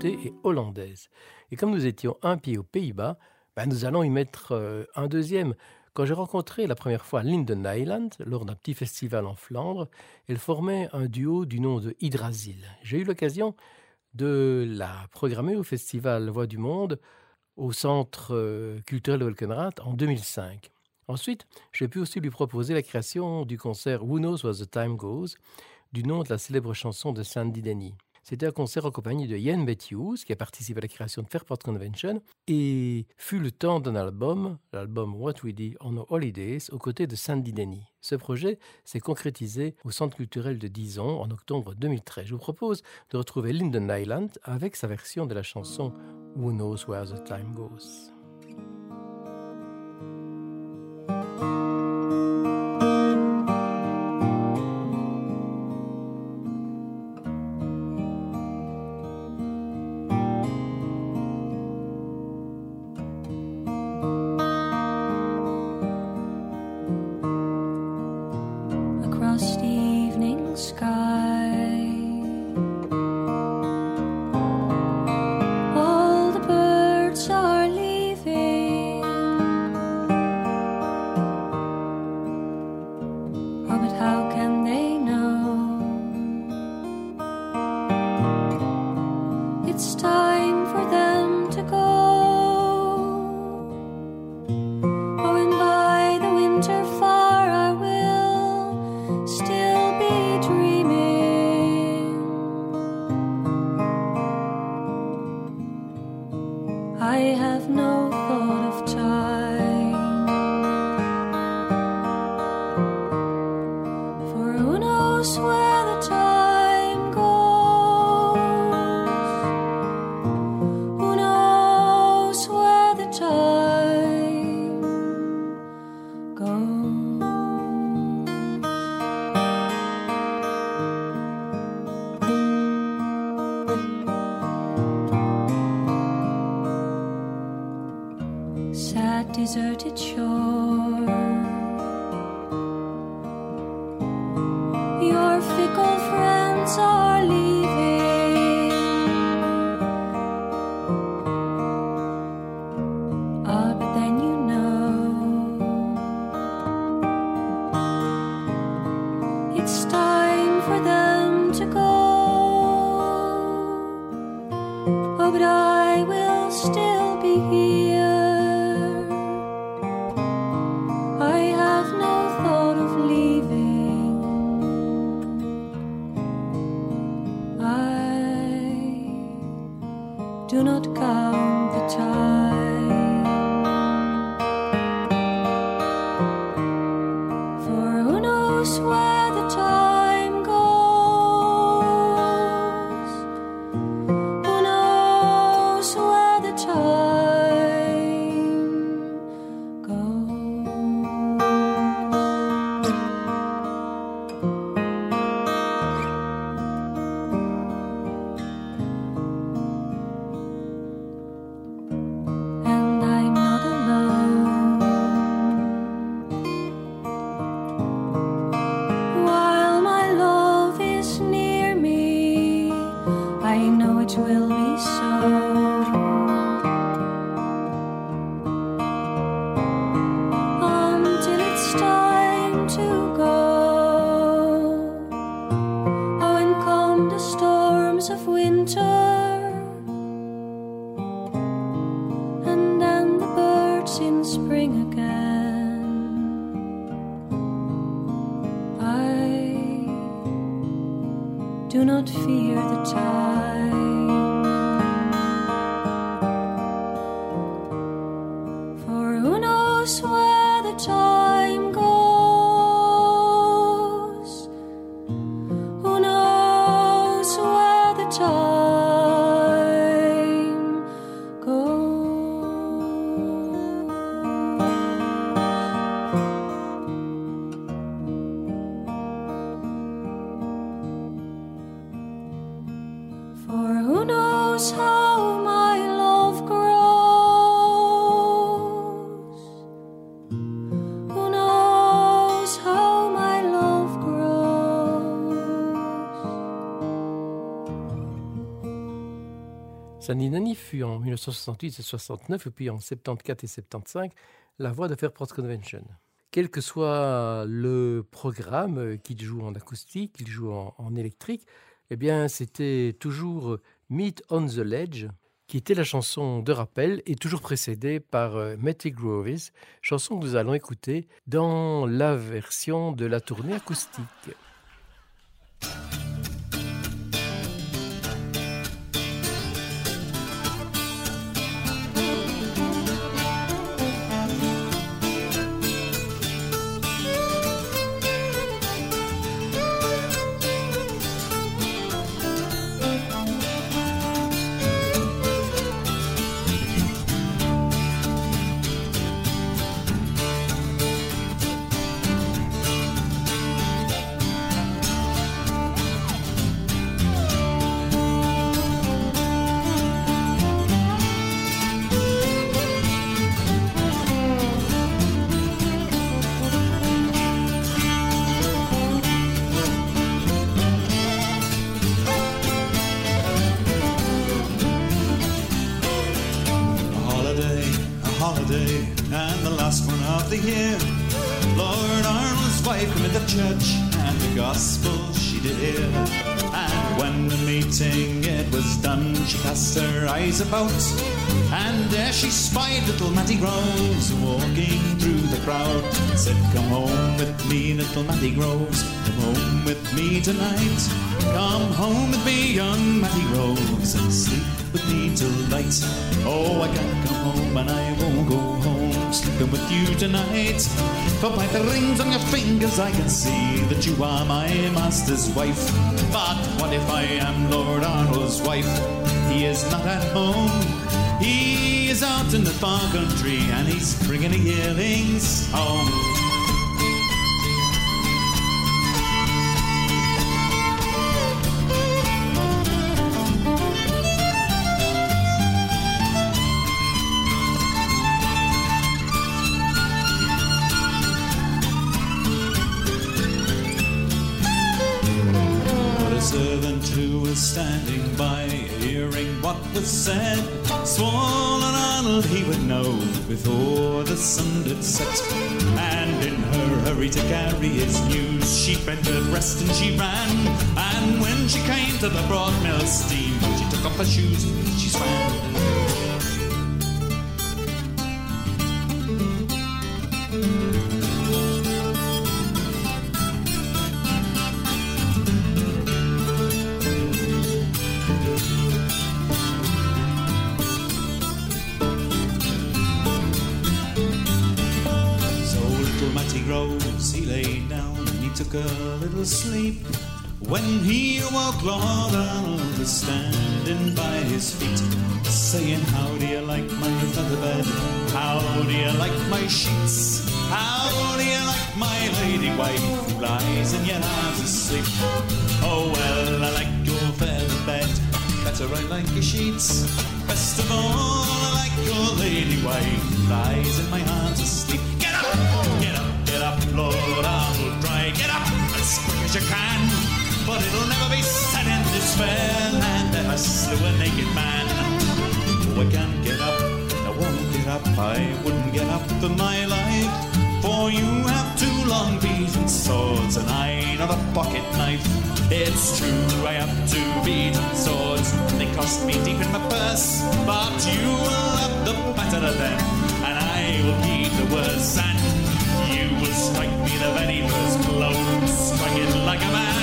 D'écouter est hollandaise. Et comme nous étions un pied aux Pays-Bas, ben, nous allons y mettre euh, un deuxième. Quand j'ai rencontré la première fois Linden Island lors d'un petit festival en Flandre, elle formait un duo du nom de Hydrasil. J'ai eu l'occasion de la programmer au festival Voix du Monde au Centre euh, culturel de Volkenrath en 2005. Ensuite, j'ai pu aussi lui proposer la création du concert Who Knows Where the Time Goes, du nom de la célèbre chanson de Sandy Denny. C'était un concert en compagnie de Ian Matthews, qui a participé à la création de Fairport Convention, et fut le temps d'un album, l'album What We Did on Our Holidays, aux côtés de Sandy Denny. Ce projet s'est concrétisé au Centre culturel de Dison en octobre 2013. Je vous propose de retrouver Lyndon Nyland avec sa version de la chanson Who Knows Where the Time Goes. Sandy Nani fut en 1968 et 69, et puis en 74 et 75, la voix de Fairport Convention. Quel que soit le programme, qu'il joue en acoustique, qu'il joue en, électrique, eh bien, c'était toujours Meet on the Ledge, qui était la chanson de rappel et toujours précédée par euh, Matty Groves, chanson que nous allons écouter dans la version de la tournée acoustique. Little Matty Groves. Come home with me tonight. Come home with me, young Matty Groves, and sleep with me till night. Oh, I can't come home and I won't go home sleeping with you tonight. For by the rings on your fingers I can see that you are my master's wife. But what if I am Lord Arnold's wife? He is not at home. He is out in the far country and he's bringing the yearlings home. Standing by, hearing what was said, swore on Arnold he would know before the sun did set. And in her hurry to carry his news, she bent her breast and she ran. And when she came to the broad mill steam, she took off her shoes, she swam. Took a little sleep. When he awoke, Lord Arnold was standing by his feet, saying, How do you like my feather bed? How do you like my sheets? How do you like my lady wife who lies in your arms asleep? Oh, well, I like your feather bed, better I like your sheets. Best of all, I like your lady wife who lies in my arms asleep. As you can. But it'll never be said in this fair land that I slew a naked man. Oh, I can't get up, I won't get up, I wouldn't get up for my life. For you have two long beaten swords and I not a pocket knife. It's true, I have two beaten swords. and They cost me deep in my purse, but you will have the better of them, and I will keep the worse. And you will strike me the very first blow, like a man.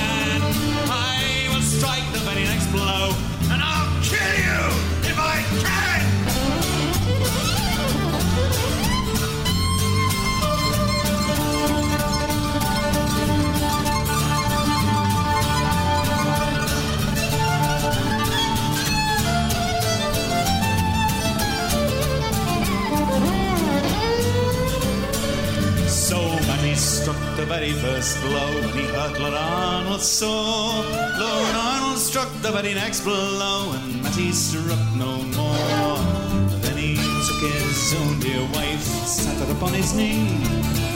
The very first blow and he hurt Lord Arnold sore. Lord Arnold struck the very next blow and Matty struck no more. Then he took his own dear wife, sat her upon his knee,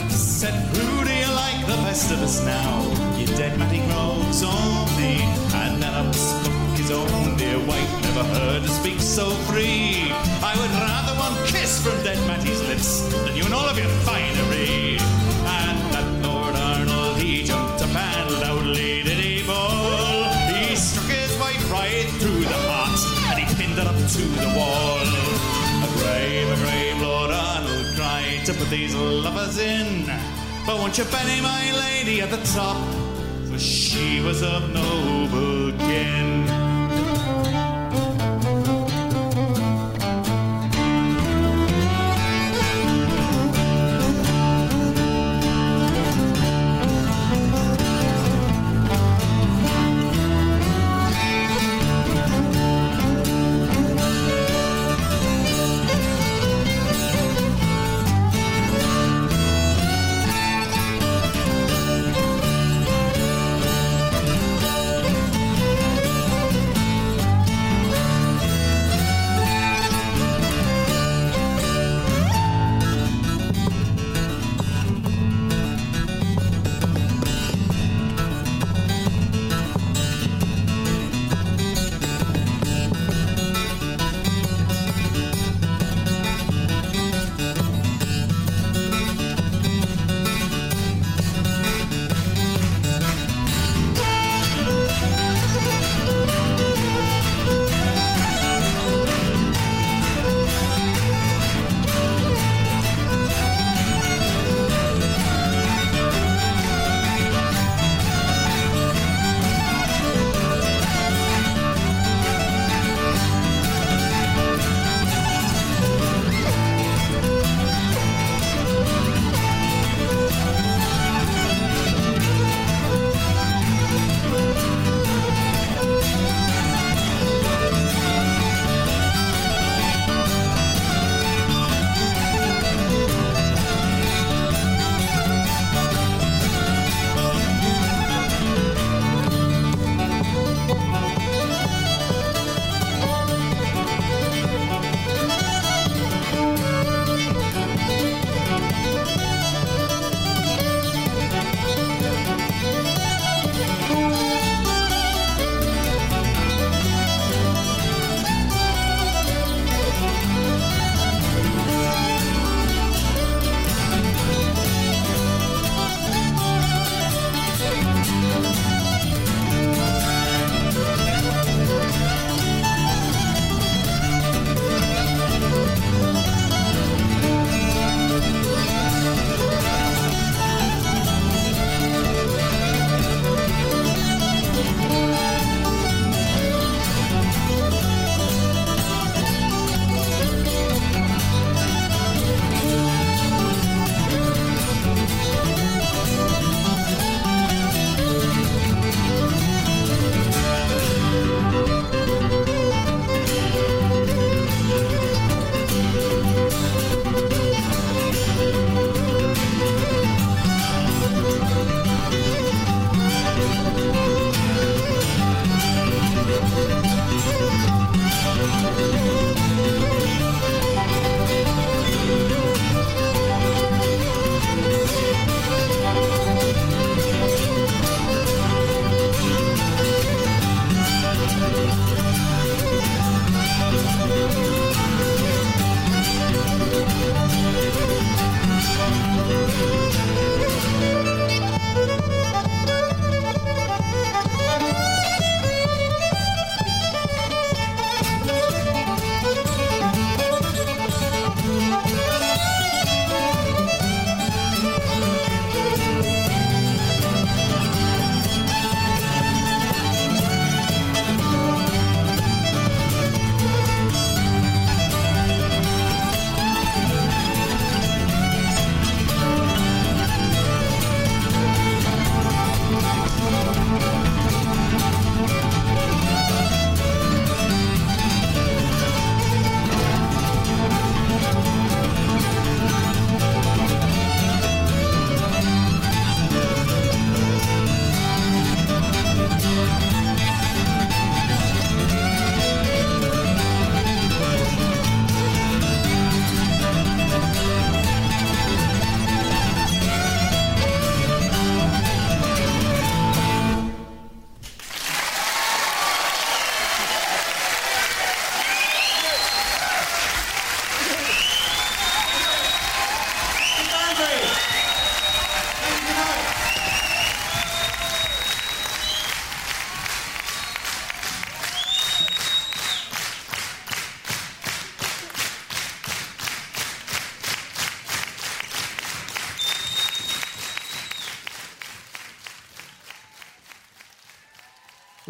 said, Who do you like the best of us now? You dead Matty Groves or me? And then up spoke his own dear wife, never heard her speak so free. I would rather one kiss from dead Matty's lips than you and all of your finery. Loudly did he Nabal. He struck his wife right through the heart, and he pinned her up to the wall. A brave, a brave Lord Arnold cried to put these lovers in. But won't you penny my lady at the top? For she was of noble kin.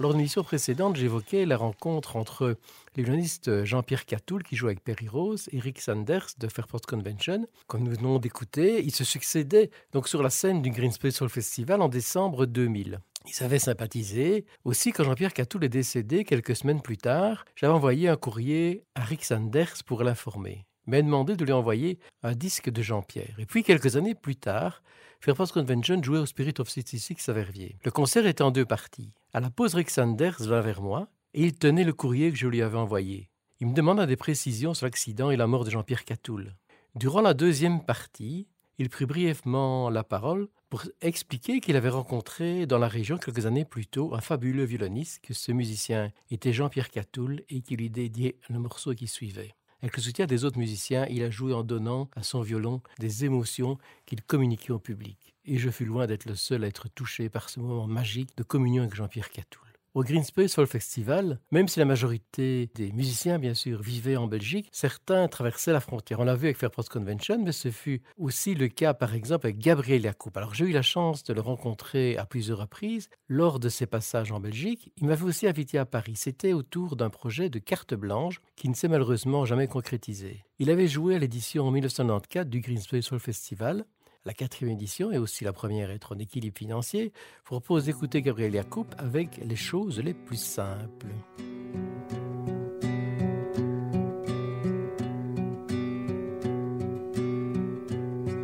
Lors d'une émission précédente, j'évoquais la rencontre entre le violoniste Jean-Pierre Catoul, qui joue avec Perry Rose, et Rick Sanders de Fairport Convention, comme nous venons d'écouter. Ils se succédaient donc sur la scène du Green Space Soul Festival en décembre 2000. Ils avaient sympathisé. Aussi, quand Jean-Pierre Catoul est décédé quelques semaines plus tard, j'avais envoyé un courrier à Rick Sanders pour l'informer. M'a demandé de lui envoyer un disque de Jean-Pierre. Et puis, quelques années plus tard, Fairport Convention jouait au Spirit of 66 à Verviers. Le concert était en deux parties. À la pause, Rick Sanders vint vers moi et il tenait le courrier que je lui avais envoyé. Il me demanda des précisions sur l'accident et la mort de Jean-Pierre Catoul. Durant la deuxième partie, il prit brièvement la parole pour expliquer qu'il avait rencontré dans la région quelques années plus tôt un fabuleux violoniste, que ce musicien était Jean-Pierre Catoul et qu'il lui dédiait le morceau qui suivait. Avec le soutien des autres musiciens, il a joué en donnant à son violon des émotions qu'il communiquait au public. Et je fus loin d'être le seul à être touché par ce moment magique de communion avec Jean-Pierre Catoul. Au Green Space Folk Festival, même si la majorité des musiciens, bien sûr, vivaient en Belgique, certains traversaient la frontière. On l'a vu avec Fairport Convention, mais ce fut aussi le cas, par exemple, avec Gabriel Yacoub. Alors, j'ai eu la chance de le rencontrer à plusieurs reprises lors de ses passages en Belgique. Il m'avait aussi invité à Paris. C'était autour d'un projet de carte blanche qui ne s'est malheureusement jamais concrétisé. Il avait joué à l'édition en 1994 du Green Space Folk Festival la quatrième édition et aussi la première être en équilibre financier, propose d'écouter Gabriel Yacoub avec les choses les plus simples.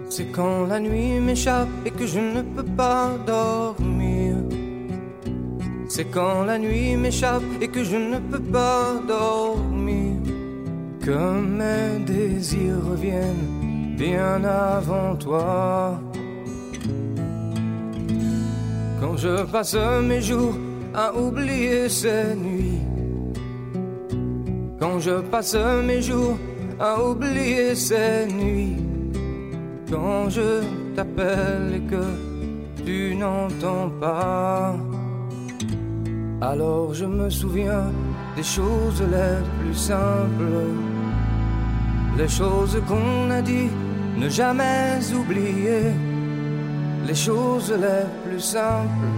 C'est quand la nuit m'échappe et que je ne peux pas dormir. C'est quand la nuit m'échappe et que je ne peux pas dormir. Que mes désirs reviennent bien avant toi. Quand je passe mes jours à oublier ces nuits. Quand je passe mes jours à oublier ces nuits. Quand je t'appelle et que tu n'entends pas. Alors je me souviens des choses les plus simples. Les choses qu'on a dit, ne jamais oublier. Les choses les plus simples,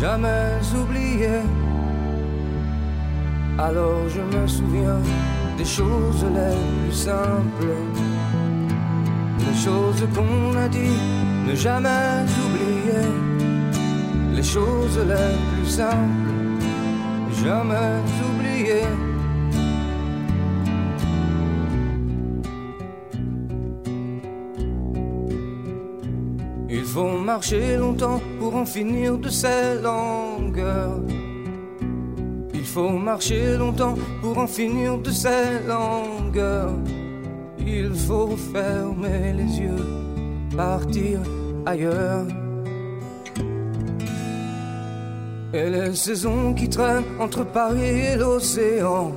jamais oublier. Alors je me souviens des choses les plus simples. Les choses qu'on a dit, ne jamais oublier. Les choses les plus simples, jamais oublier. Faut marcher longtemps pour en finir de ces longueurs. Il faut marcher longtemps pour en finir de ces longueurs. Il faut fermer les yeux, partir ailleurs. Et les saisons qui traînent entre Paris et l'océan.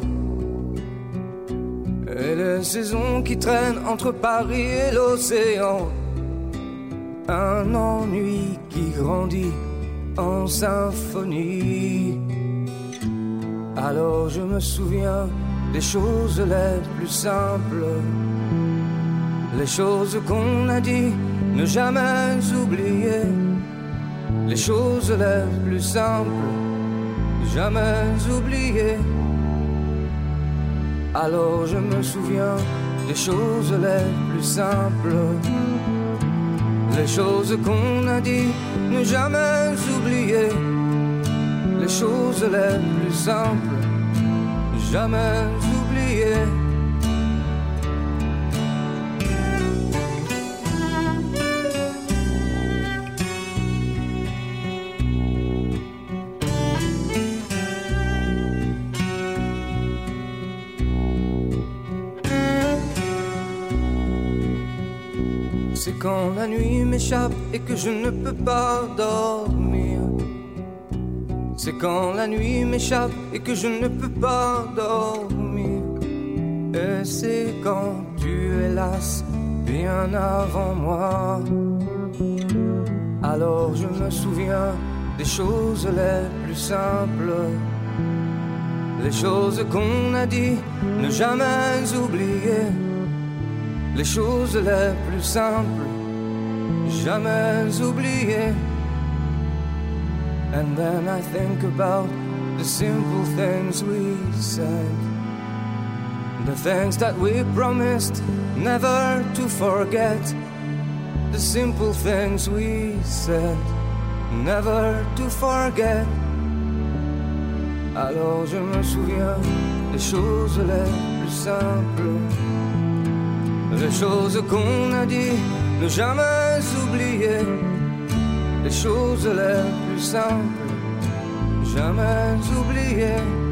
Et les saisons qui traînent entre Paris et l'océan. Un ennui qui grandit en symphonie. Alors je me souviens des choses les plus simples. Les choses qu'on a dit, ne jamais oublier. Les choses les plus simples, jamais oublier. Alors je me souviens des choses les plus simples. Les choses qu'on a dit, ne jamais oublier. Les choses les plus simples, jamais oublier. Quand la nuit m'échappe et que je ne peux pas dormir. C'est quand la nuit m'échappe et que je ne peux pas dormir. Et c'est quand tu es las bien avant moi. Alors je me souviens des choses les plus simples. Les choses qu'on a dit, ne jamais oublier. Les choses les plus simples, jamais oublier. And then I think about the simple things we said. The things that we promised never to forget. The simple things we said, never to forget. Alors je me souviens des choses les plus simples. Les choses qu'on a dit, ne jamais oublier. Les choses les plus simples, jamais oublier.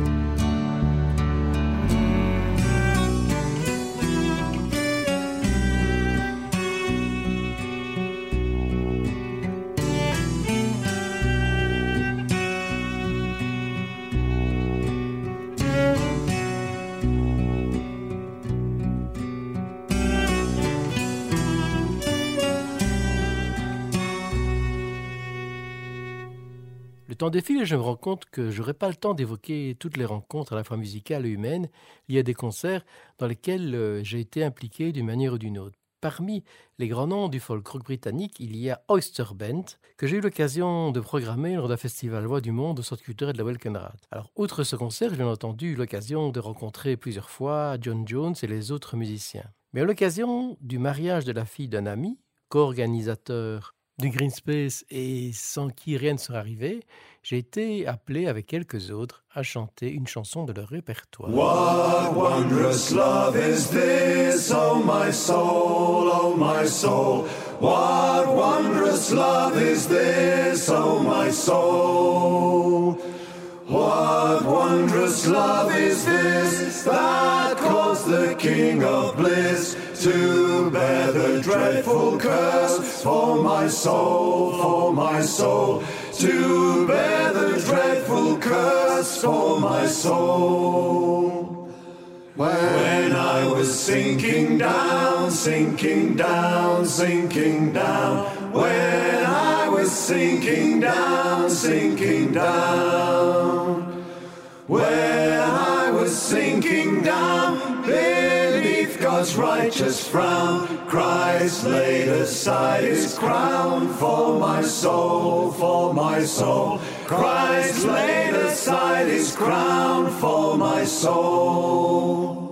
Temps défile et je me rends compte que j'aurai pas le temps d'évoquer toutes les rencontres à la fois musicales et humaines liées à des concerts dans lesquels euh, j'ai été impliqué d'une manière ou d'une autre. Parmi les grands noms du folk rock britannique, il y a Oyster Band, que j'ai eu l'occasion de programmer lors d'un festival Voix du Monde au Centre culturel de la Welkenrad. Alors, outre ce concert, j'ai bien entendu eu l'occasion de rencontrer plusieurs fois John Jones et les autres musiciens. Mais à l'occasion du mariage de la fille d'un ami, co-organisateur du Green Space et sans qui rien ne serait arrivé, j'ai été appelé avec quelques autres à chanter une chanson de leur répertoire. What wondrous love is this, oh my soul, oh my soul? What wondrous love is this, oh my soul? What wondrous love is this that caused the King of Bliss to bear the dreadful curse for my soul, for my soul? To bear the dreadful curse for my soul. When I was sinking down, sinking down, sinking down. When sinking down, sinking down. Where I was sinking down beneath God's righteous frown, Christ laid aside his crown for my soul, for my soul. Christ laid aside his crown for my soul.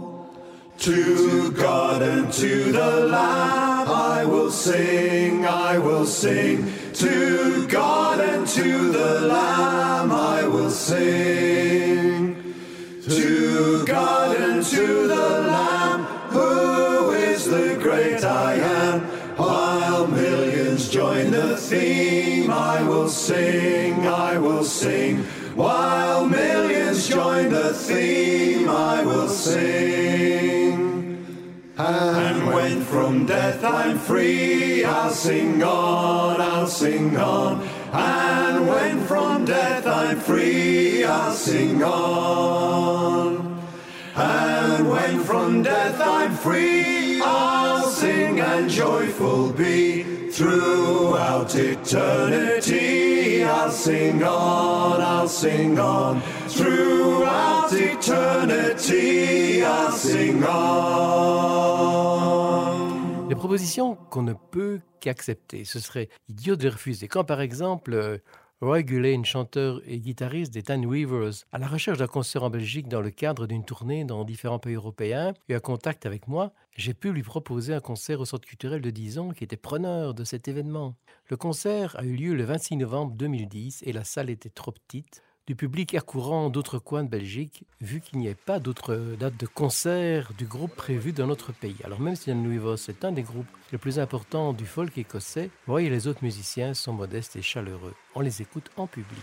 To God and to the Lamb I will sing, I will sing. To God and to the Lamb I will sing. To God and to the Lamb, who is the great I am. While millions join the theme, I will sing, I will sing. While millions join the theme, I will sing. And when from death I'm free, I'll sing on, I'll sing on. And when from death I'm free, I'll sing on. And when from death I'm free, I'll sing and joyful be. Throughout eternity, I'll sing on, I'll sing on. Throughout. Les propositions qu'on ne peut qu'accepter, ce serait idiot de les refuser. Quand par exemple euh, Roy Gullane, chanteur et guitariste des Tan Weavers, à la recherche d'un concert en Belgique dans le cadre d'une tournée dans différents pays européens, eu un contact avec moi, j'ai pu lui proposer un concert au Centre culturel de Dijon qui était preneur de cet événement. Le concert a eu lieu le 26 novembre 2010 et la salle était trop petite. Du public accourant d'autres coins de Belgique, vu qu'il n'y ait pas d'autres dates de concert du groupe prévues dans notre pays. Alors même si Tan Weavers est un des groupes les plus importants du folk écossais, voyez les autres musiciens sont modestes et chaleureux. On les écoute en public.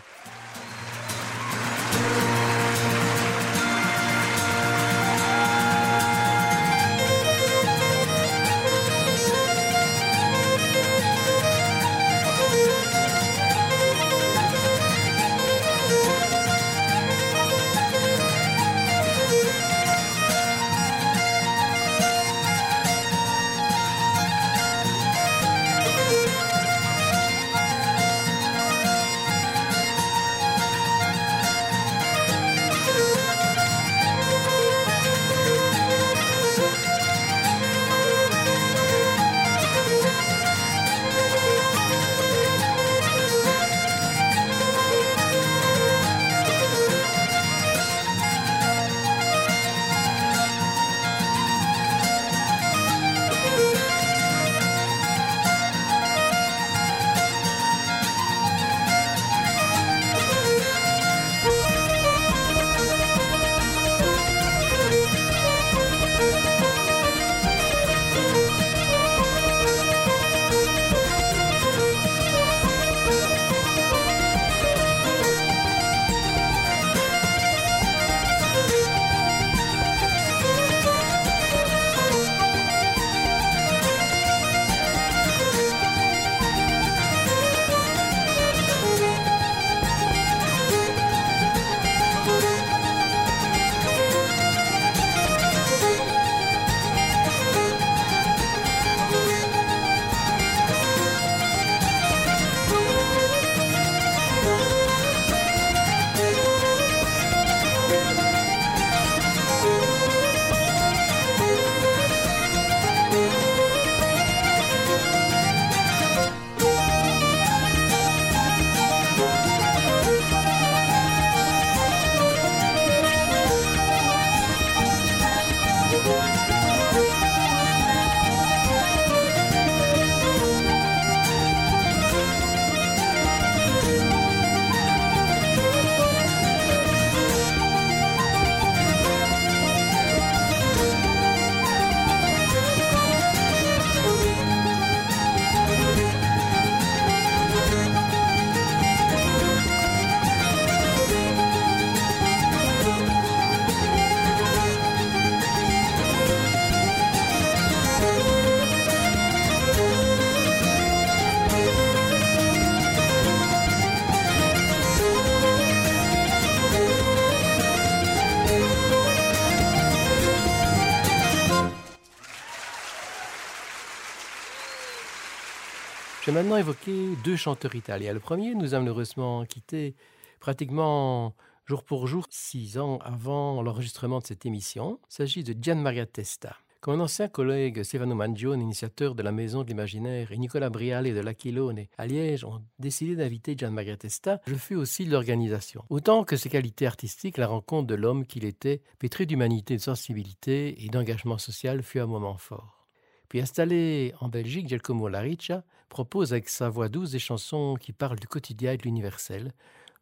Maintenant évoquer deux chanteurs italiens. Le premier nous a malheureusement quitté pratiquement jour pour jour, six ans avant l'enregistrement de cette émission. Il s'agit de Gian Maria Testa. Comme un ancien collègue, Stefano Mangione, initiateur de la Maison de l'Imaginaire, et Nicolas Briale de l'Aquilone à Liège ont décidé d'inviter Gian Maria Testa, je fus aussi de l'organisation. Autant que ses qualités artistiques, la rencontre de l'homme qu'il était, pétri d'humanité, de sensibilité et d'engagement social, fut un moment fort. Puis installé en Belgique, Giacomo Lariccia propose avec sa voix douce des chansons qui parlent du quotidien et de l'universel,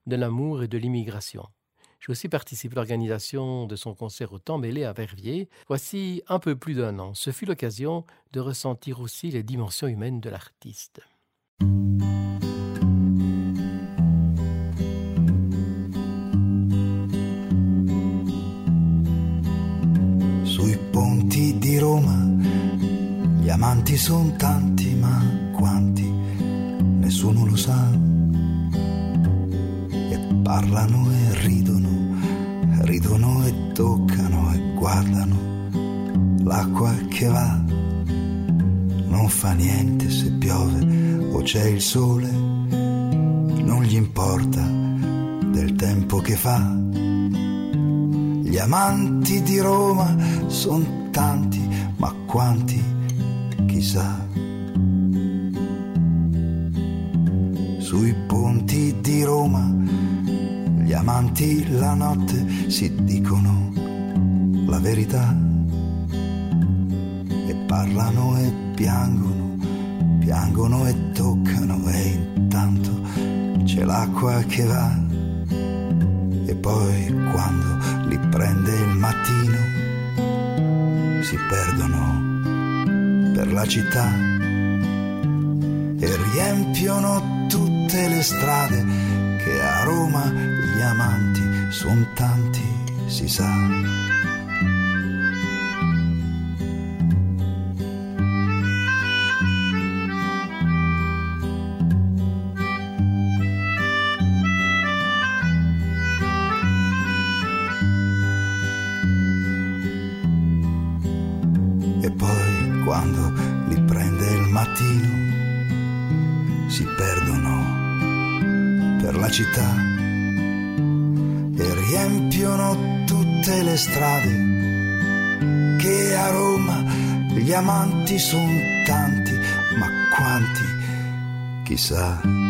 de l'amour et de l'immigration. J'ai aussi participé à l'organisation de son concert au temps mêlé à Verviers. Voici un peu plus d'un an. Ce fut l'occasion de ressentir aussi les dimensions humaines de l'artiste. Sui ponti di Roma gli amanti sono tanti, ma quanti nessuno lo sa. E parlano e ridono, ridono e toccano e guardano l'acqua che va. Non fa niente se piove o c'è il sole, non gli importa del tempo che fa. Gli amanti di Roma sono tanti, ma quanti chissà. Sui ponti di Roma gli amanti la notte si dicono la verità e parlano e piangono, piangono e toccano e intanto c'è l'acqua che va e poi quando li prende il mattino si perdono per la città e riempiono tutte le strade che a Roma gli amanti son tanti, si sa. La città e riempiono tutte le strade che a Roma gli amanti sono tanti, ma quanti chissà.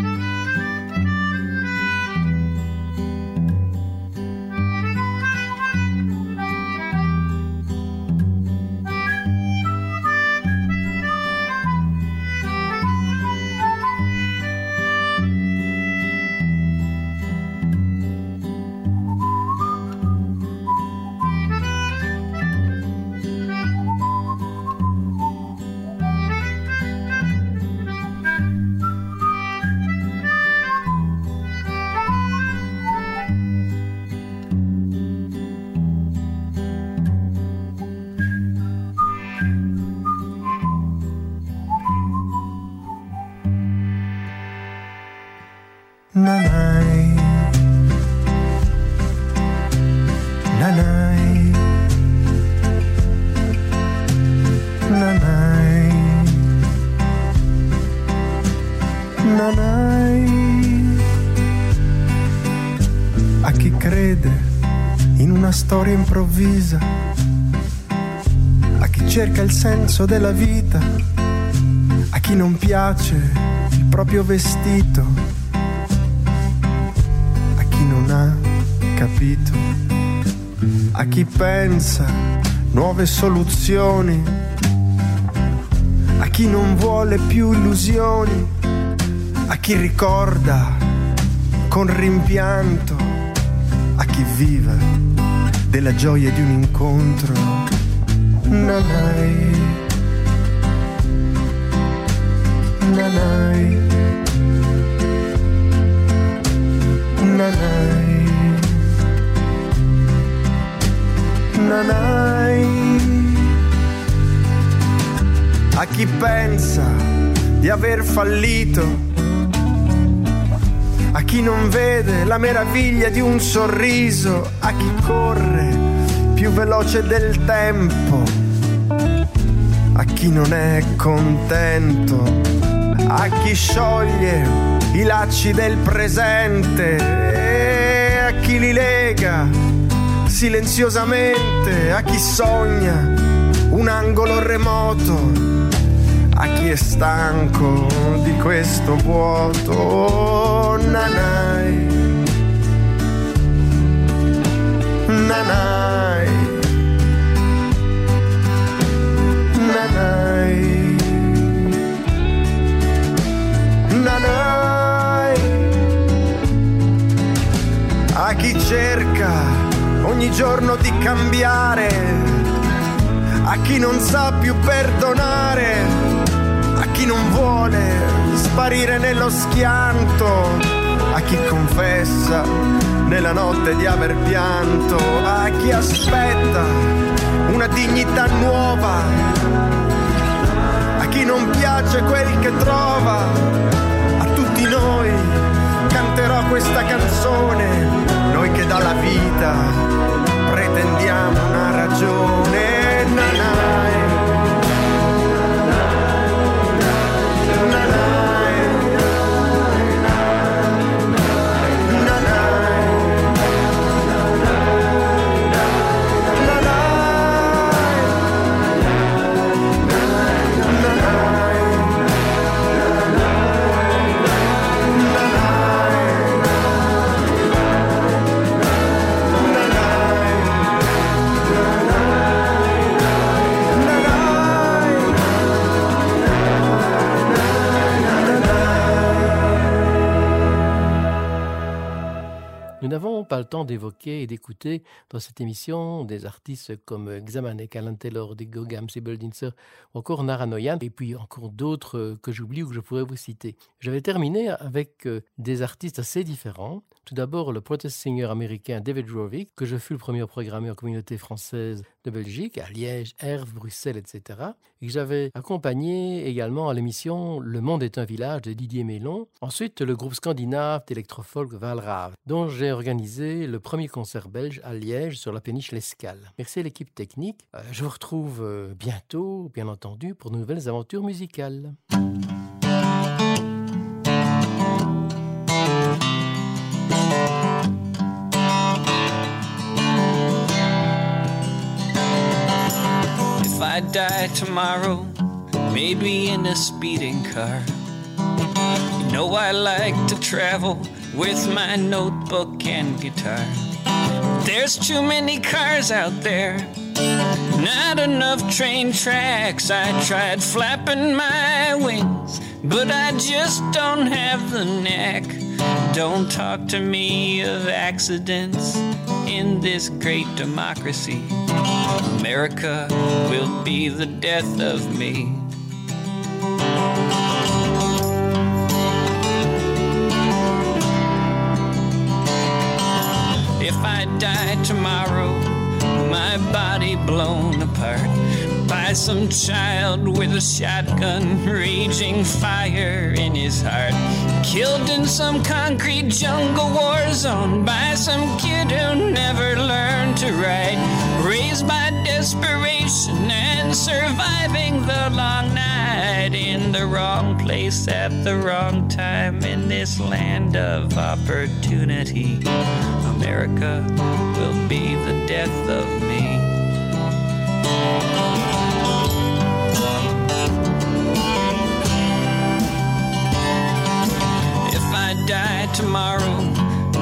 Improvvisa, a chi cerca il senso della vita, a chi non piace il proprio vestito a chi non ha capito, a chi pensa nuove soluzioni, a chi non vuole più illusioni, a chi ricorda con rimpianto, a chi vive della gioia di un incontro. Nanai, nanai. Nanai Nanai A chi pensa di aver fallito chi non vede la meraviglia di un sorriso A chi corre più veloce del tempo A chi non è contento a chi scioglie i lacci del presente e a chi li lega silenziosamente, a chi sogna un angolo remoto, a chi è stanco di questo vuoto. Nanai, nanai, nanai, nanai. A chi cerca ogni giorno di cambiare, a chi non sa più perdonare, chi non vuole sparire nello schianto, a chi confessa nella notte di aver pianto, a chi aspetta una dignità nuova, a chi non piace quel che trova, a tutti noi canterò questa canzone, noi che dalla vita pretendiamo una ragione. Nanai. D'évoquer et d'écouter dans cette émission des artistes comme Xamanek, Alan Taylor, Gam, Sibyl Dinser ou encore Nara Noyan, et puis encore d'autres que j'oublie ou que je pourrais vous citer. J'avais terminé avec euh, des artistes assez différents. Tout d'abord, le protest singer américain David Rovick, que je fus le premier programmé en communauté française de Belgique, à Liège, Herve, Bruxelles, etc. Et que j'avais accompagné également à l'émission Le Monde est un village de Didier Mélon. Ensuite, le groupe scandinave d'électrofolk Valrave, dont j'ai organisé le premier concert belge à Liège sur la péniche L'Escale. Merci à l'équipe technique. Euh, je vous retrouve euh, bientôt, bien entendu, pour de nouvelles aventures musicales. I die tomorrow, maybe in a speeding car. You know I like to travel with my notebook and guitar. There's too many cars out there, not enough train tracks. I tried flapping my wings, but I just don't have the knack. Don't talk to me of accidents in this great democracy. America will be the death of me. If I die tomorrow, my body blown apart by some child with a shotgun raging fire in his heart. Killed in some concrete jungle war zone by some kid who never learned to write. Raised by desperation and surviving the long night in the wrong place at the wrong time in this land of opportunity. America will be the death of me. Die tomorrow,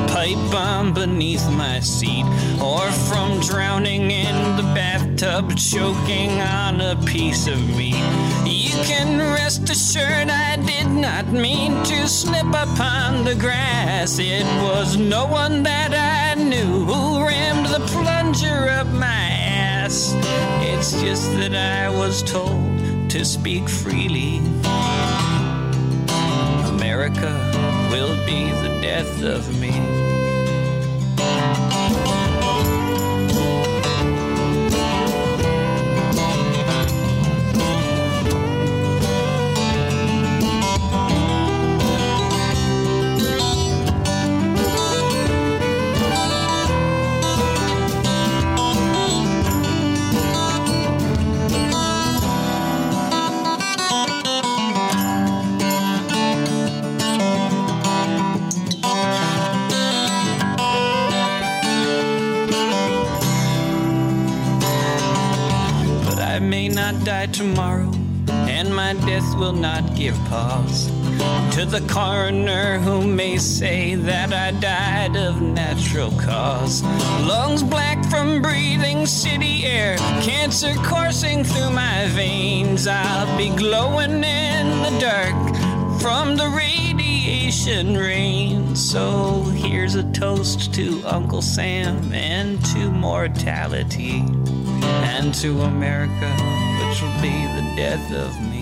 pipe bomb beneath my seat, or from drowning in the bathtub, choking on a piece of meat. You can rest assured I did not mean to slip upon the grass. It was no one that I knew who rammed the plunger up my ass. It's just that I was told to speak freely. America will be the death of me. Tomorrow, and my death will not give pause to the coroner who may say that I died of natural cause. Lungs black from breathing city air, cancer coursing through my veins. I'll be glowing in the dark from the radiation rain. So here's a toast to Uncle Sam and to mortality and to America, which will be the death of me.